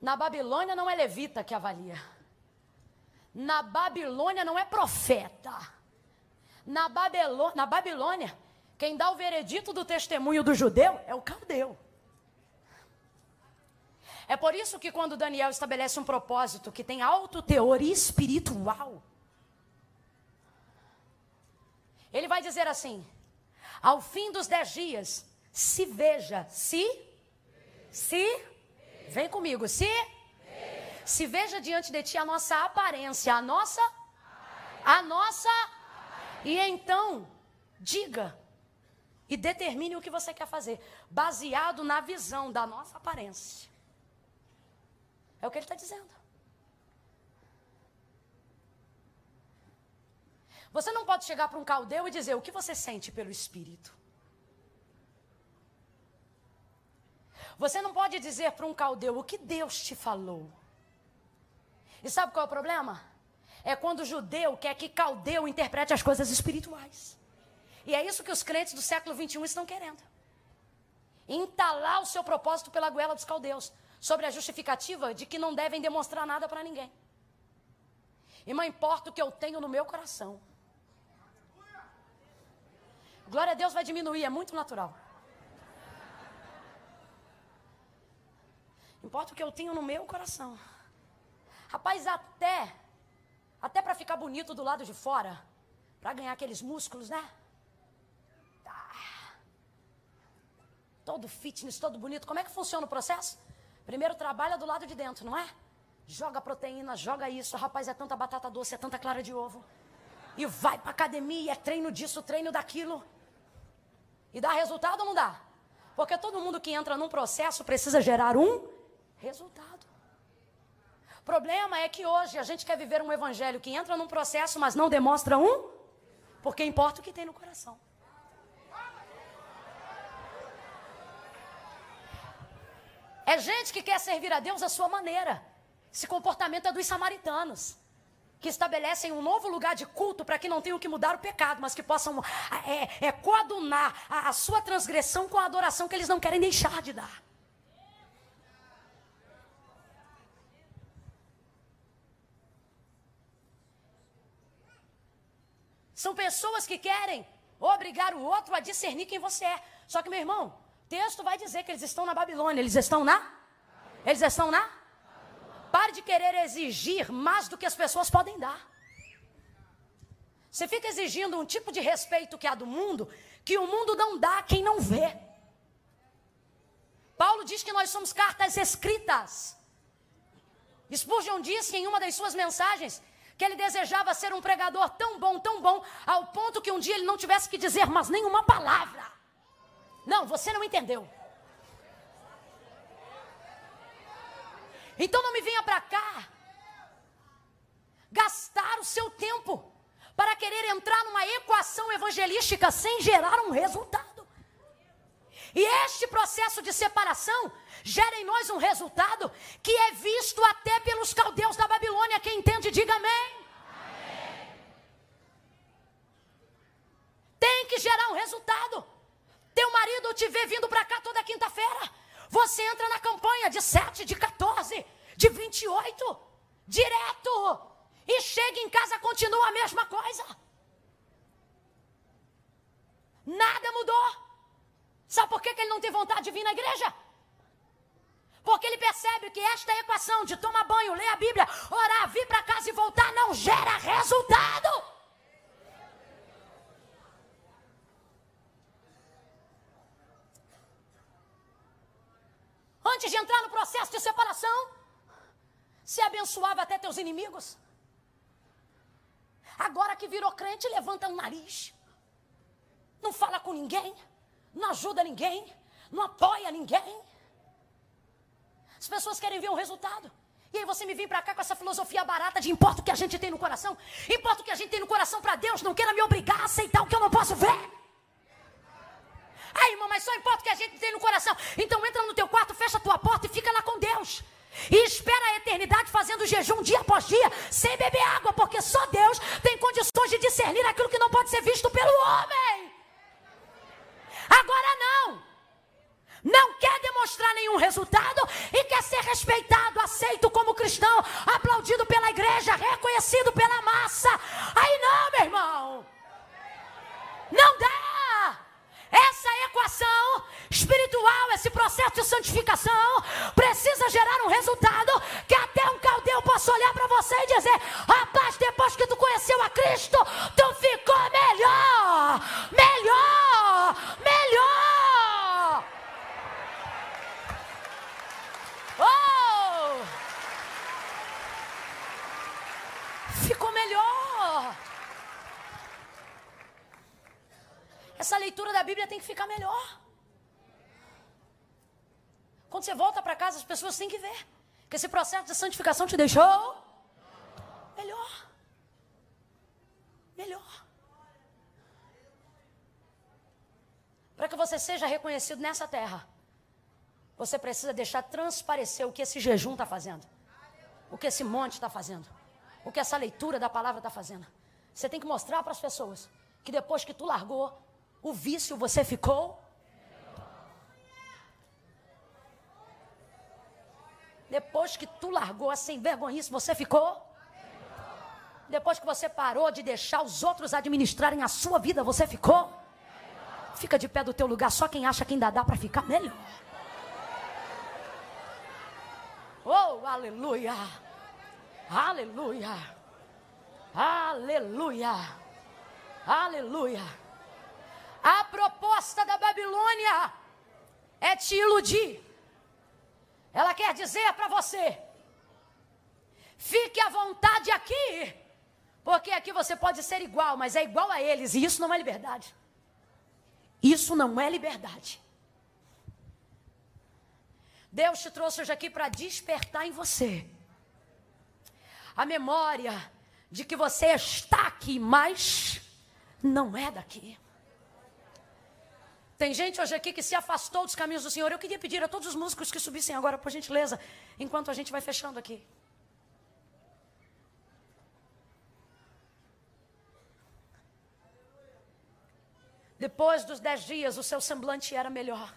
Na Babilônia não é levita que avalia. Na Babilônia não é profeta. Na, Babelô, na Babilônia, quem dá o veredito do testemunho do judeu é o caldeu. É por isso que quando Daniel estabelece um propósito que tem alto teor espiritual, ele vai dizer assim: ao fim dos dez dias, se veja, se, se, vem comigo, se, se veja diante de ti a nossa aparência, a nossa, a nossa, e então diga e determine o que você quer fazer, baseado na visão da nossa aparência. É o que ele está dizendo. Você não pode chegar para um caldeu e dizer o que você sente pelo Espírito. Você não pode dizer para um caldeu o que Deus te falou. E sabe qual é o problema? É quando o judeu quer que caldeu interprete as coisas espirituais. E é isso que os crentes do século 21 estão querendo. Entalar o seu propósito pela goela dos caldeus sobre a justificativa de que não devem demonstrar nada para ninguém. Irmã, importa o que eu tenho no meu coração. Glória a Deus vai diminuir, é muito natural. Importa o que eu tenho no meu coração. Rapaz, até até para ficar bonito do lado de fora, para ganhar aqueles músculos, né? Tá. Todo fitness, todo bonito. Como é que funciona o processo? Primeiro trabalha do lado de dentro, não é? Joga proteína, joga isso. Rapaz, é tanta batata doce, é tanta clara de ovo. E vai pra academia, é treino disso, treino daquilo. E dá resultado ou não dá? Porque todo mundo que entra num processo precisa gerar um resultado. O problema é que hoje a gente quer viver um evangelho que entra num processo, mas não demonstra um, porque importa o que tem no coração. É gente que quer servir a Deus à sua maneira. Esse comportamento é dos samaritanos, que estabelecem um novo lugar de culto para que não tenham que mudar o pecado, mas que possam é, é, coadunar a, a sua transgressão com a adoração que eles não querem deixar de dar. São pessoas que querem obrigar o outro a discernir quem você é. Só que, meu irmão, texto vai dizer que eles estão na Babilônia. Eles estão na? Eles estão na? Pare de querer exigir mais do que as pessoas podem dar. Você fica exigindo um tipo de respeito que há do mundo, que o mundo não dá a quem não vê. Paulo diz que nós somos cartas escritas. Spurgeon disse em uma das suas mensagens que ele desejava ser um pregador tão bom, tão bom, ao ponto que um dia ele não tivesse que dizer mais nenhuma palavra. Não, você não entendeu. Então não me venha para cá gastar o seu tempo para querer entrar numa equação evangelística sem gerar um resultado. E este processo de separação gera em nós um resultado que é visto até pelos caldeus da Babilônia. Quem entende, diga amém. Tem que gerar um resultado. Teu marido te vê vindo para cá toda quinta-feira. Você entra na campanha de 7, de 14, de 28, direto. E chega em casa, continua a mesma coisa. Nada mudou. Sabe por que, que ele não tem vontade de vir na igreja? Porque ele percebe que esta equação de tomar banho, ler a Bíblia, orar, vir para casa e voltar não gera resultado. Antes de entrar no processo de separação, se abençoava até teus inimigos. Agora que virou crente, levanta o nariz. Não fala com ninguém, não ajuda ninguém, não apoia ninguém. As pessoas querem ver um resultado. E aí você me vem para cá com essa filosofia barata de importa o que a gente tem no coração, importa o que a gente tem no coração para Deus, não queira me obrigar a aceitar o que eu não posso ver. Ai, irmão, mas só importa o que a gente tem no coração. Então entra no teu quarto, fecha a tua porta e fica lá com Deus. E espera a eternidade fazendo jejum dia após dia, sem beber água, porque só Deus tem condições de discernir aquilo que não pode ser visto pelo homem. Agora não. não quer demonstrar nenhum resultado e quer ser respeitado, aceito como cristão, aplaudido pela igreja, reconhecido pela massa. Aí não, meu irmão. Não dá. Essa equação espiritual, esse processo de santificação, precisa gerar um resultado que até um caldeu possa olhar para você e dizer: rapaz, depois que tu conheceu a Cristo, tu ficou melhor, melhor, melhor. Oh! Ficou melhor. Essa leitura da Bíblia tem que ficar melhor. Quando você volta para casa, as pessoas têm que ver que esse processo de santificação te deixou melhor. Melhor. Para que você seja reconhecido nessa terra, você precisa deixar transparecer o que esse jejum está fazendo, o que esse monte está fazendo, o que essa leitura da palavra está fazendo. Você tem que mostrar para as pessoas que depois que tu largou, o vício você ficou? Depois que tu largou a sem vergonhice, você ficou? Depois que você parou de deixar os outros administrarem a sua vida, você ficou? Fica de pé do teu lugar, só quem acha que ainda dá para ficar melhor. Oh, aleluia! Aleluia! Aleluia! Aleluia! A proposta da Babilônia é te iludir. Ela quer dizer para você: fique à vontade aqui, porque aqui você pode ser igual, mas é igual a eles, e isso não é liberdade. Isso não é liberdade. Deus te trouxe hoje aqui para despertar em você a memória de que você está aqui, mas não é daqui. Tem gente hoje aqui que se afastou dos caminhos do Senhor. Eu queria pedir a todos os músicos que subissem agora, por gentileza, enquanto a gente vai fechando aqui. Depois dos dez dias, o seu semblante era melhor.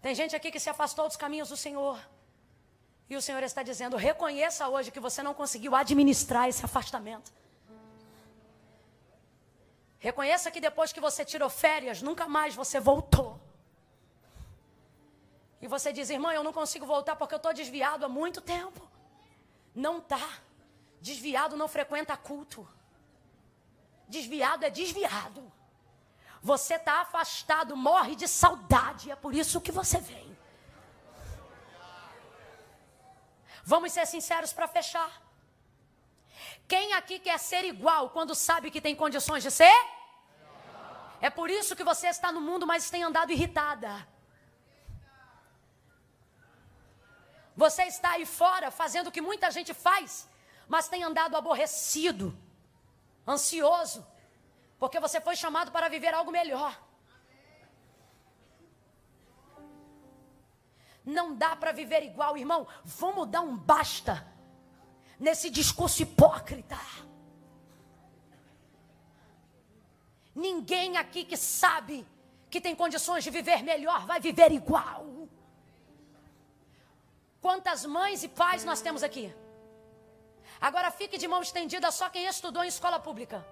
Tem gente aqui que se afastou dos caminhos do Senhor. E o Senhor está dizendo: reconheça hoje que você não conseguiu administrar esse afastamento. Reconheça que depois que você tirou férias, nunca mais você voltou. E você diz, irmão, eu não consigo voltar porque eu estou desviado há muito tempo. Não está. Desviado não frequenta culto. Desviado é desviado. Você está afastado, morre de saudade. É por isso que você vem. Vamos ser sinceros para fechar. Quem aqui quer ser igual quando sabe que tem condições de ser? É por isso que você está no mundo, mas tem andado irritada. Você está aí fora fazendo o que muita gente faz, mas tem andado aborrecido, ansioso, porque você foi chamado para viver algo melhor. Não dá para viver igual, irmão. Vamos dar um basta nesse discurso hipócrita. Ninguém aqui que sabe que tem condições de viver melhor vai viver igual. Quantas mães e pais nós temos aqui? Agora fique de mão estendida só quem estudou em escola pública.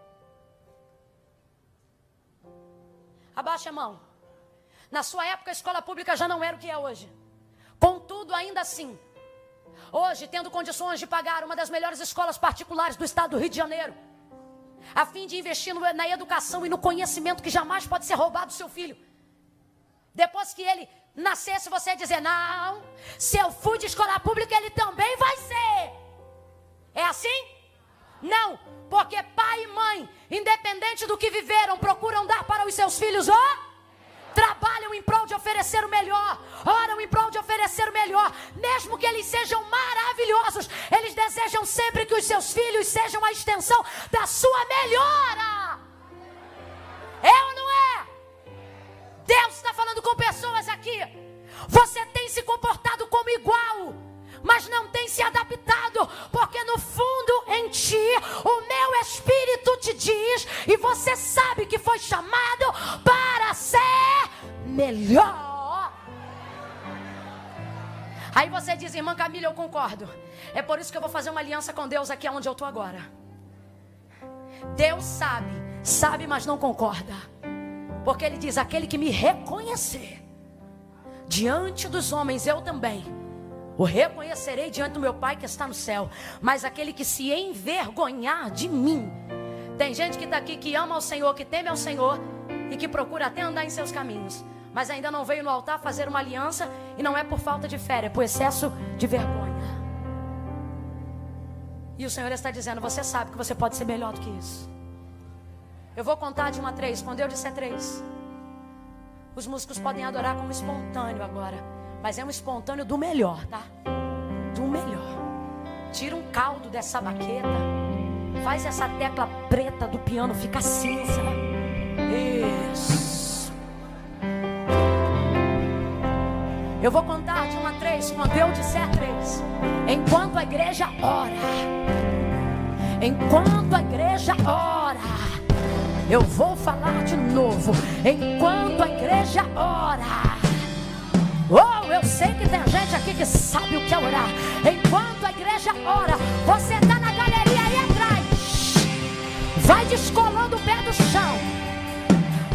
Abaixe a mão. Na sua época a escola pública já não era o que é hoje. Contudo, ainda assim, Hoje, tendo condições de pagar uma das melhores escolas particulares do estado do Rio de Janeiro, a fim de investir no, na educação e no conhecimento que jamais pode ser roubado do seu filho. Depois que ele nascesse, você ia dizer: Não, se eu fui de escola pública, ele também vai ser. É assim? Não, porque pai e mãe, independente do que viveram, procuram dar para os seus filhos o trabalham em prol de oferecer o melhor, oram em prol de oferecer o melhor, mesmo que eles sejam maravilhosos, eles desejam sempre que os seus filhos sejam a extensão da sua melhora. É ou não é? Deus está falando com pessoas aqui. Você tem se comportado como igual, mas não tem se adaptado, porque no fundo em ti o meu espírito te diz e você sabe que foi chamado para ser melhor. Aí você diz, irmã Camila, eu concordo. É por isso que eu vou fazer uma aliança com Deus aqui onde eu estou agora. Deus sabe, sabe, mas não concorda. Porque Ele diz: aquele que me reconhecer diante dos homens, eu também o reconhecerei diante do meu Pai que está no céu. Mas aquele que se envergonhar de mim. Tem gente que está aqui que ama o Senhor, que teme ao Senhor e que procura até andar em seus caminhos. Mas ainda não veio no altar fazer uma aliança e não é por falta de fé, é por excesso de vergonha. E o Senhor está dizendo: Você sabe que você pode ser melhor do que isso. Eu vou contar de uma a três. Quando eu disser três, os músicos podem adorar como espontâneo agora. Mas é um espontâneo do melhor, tá? Do melhor. Tira um caldo dessa baqueta. Faz essa tecla preta do piano ficar cinza. Isso. Eu vou contar de uma a três. Quando eu disser três. Enquanto a igreja ora. Enquanto a igreja ora. Eu vou falar de novo. Enquanto a igreja ora. Eu sei que tem gente aqui que sabe o que é orar. Enquanto a igreja ora, você está na galeria aí atrás. Vai descolando o pé do chão.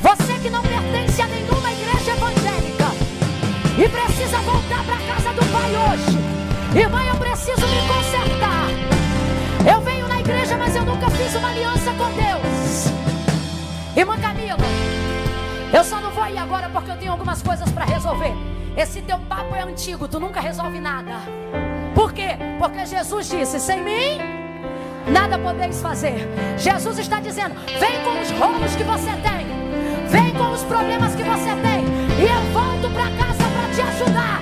Você que não pertence a nenhuma igreja evangélica e precisa voltar para casa do Pai hoje. Irmã, eu preciso me consertar. Eu venho na igreja, mas eu nunca fiz uma aliança com Deus. Irmã Camila, eu só não vou ir agora porque eu tenho algumas coisas para resolver. Esse teu papo é antigo, tu nunca resolve nada. Por quê? Porque Jesus disse: sem mim, nada podeis fazer. Jesus está dizendo: vem com os rolos que você tem, vem com os problemas que você tem, e eu volto para casa para te ajudar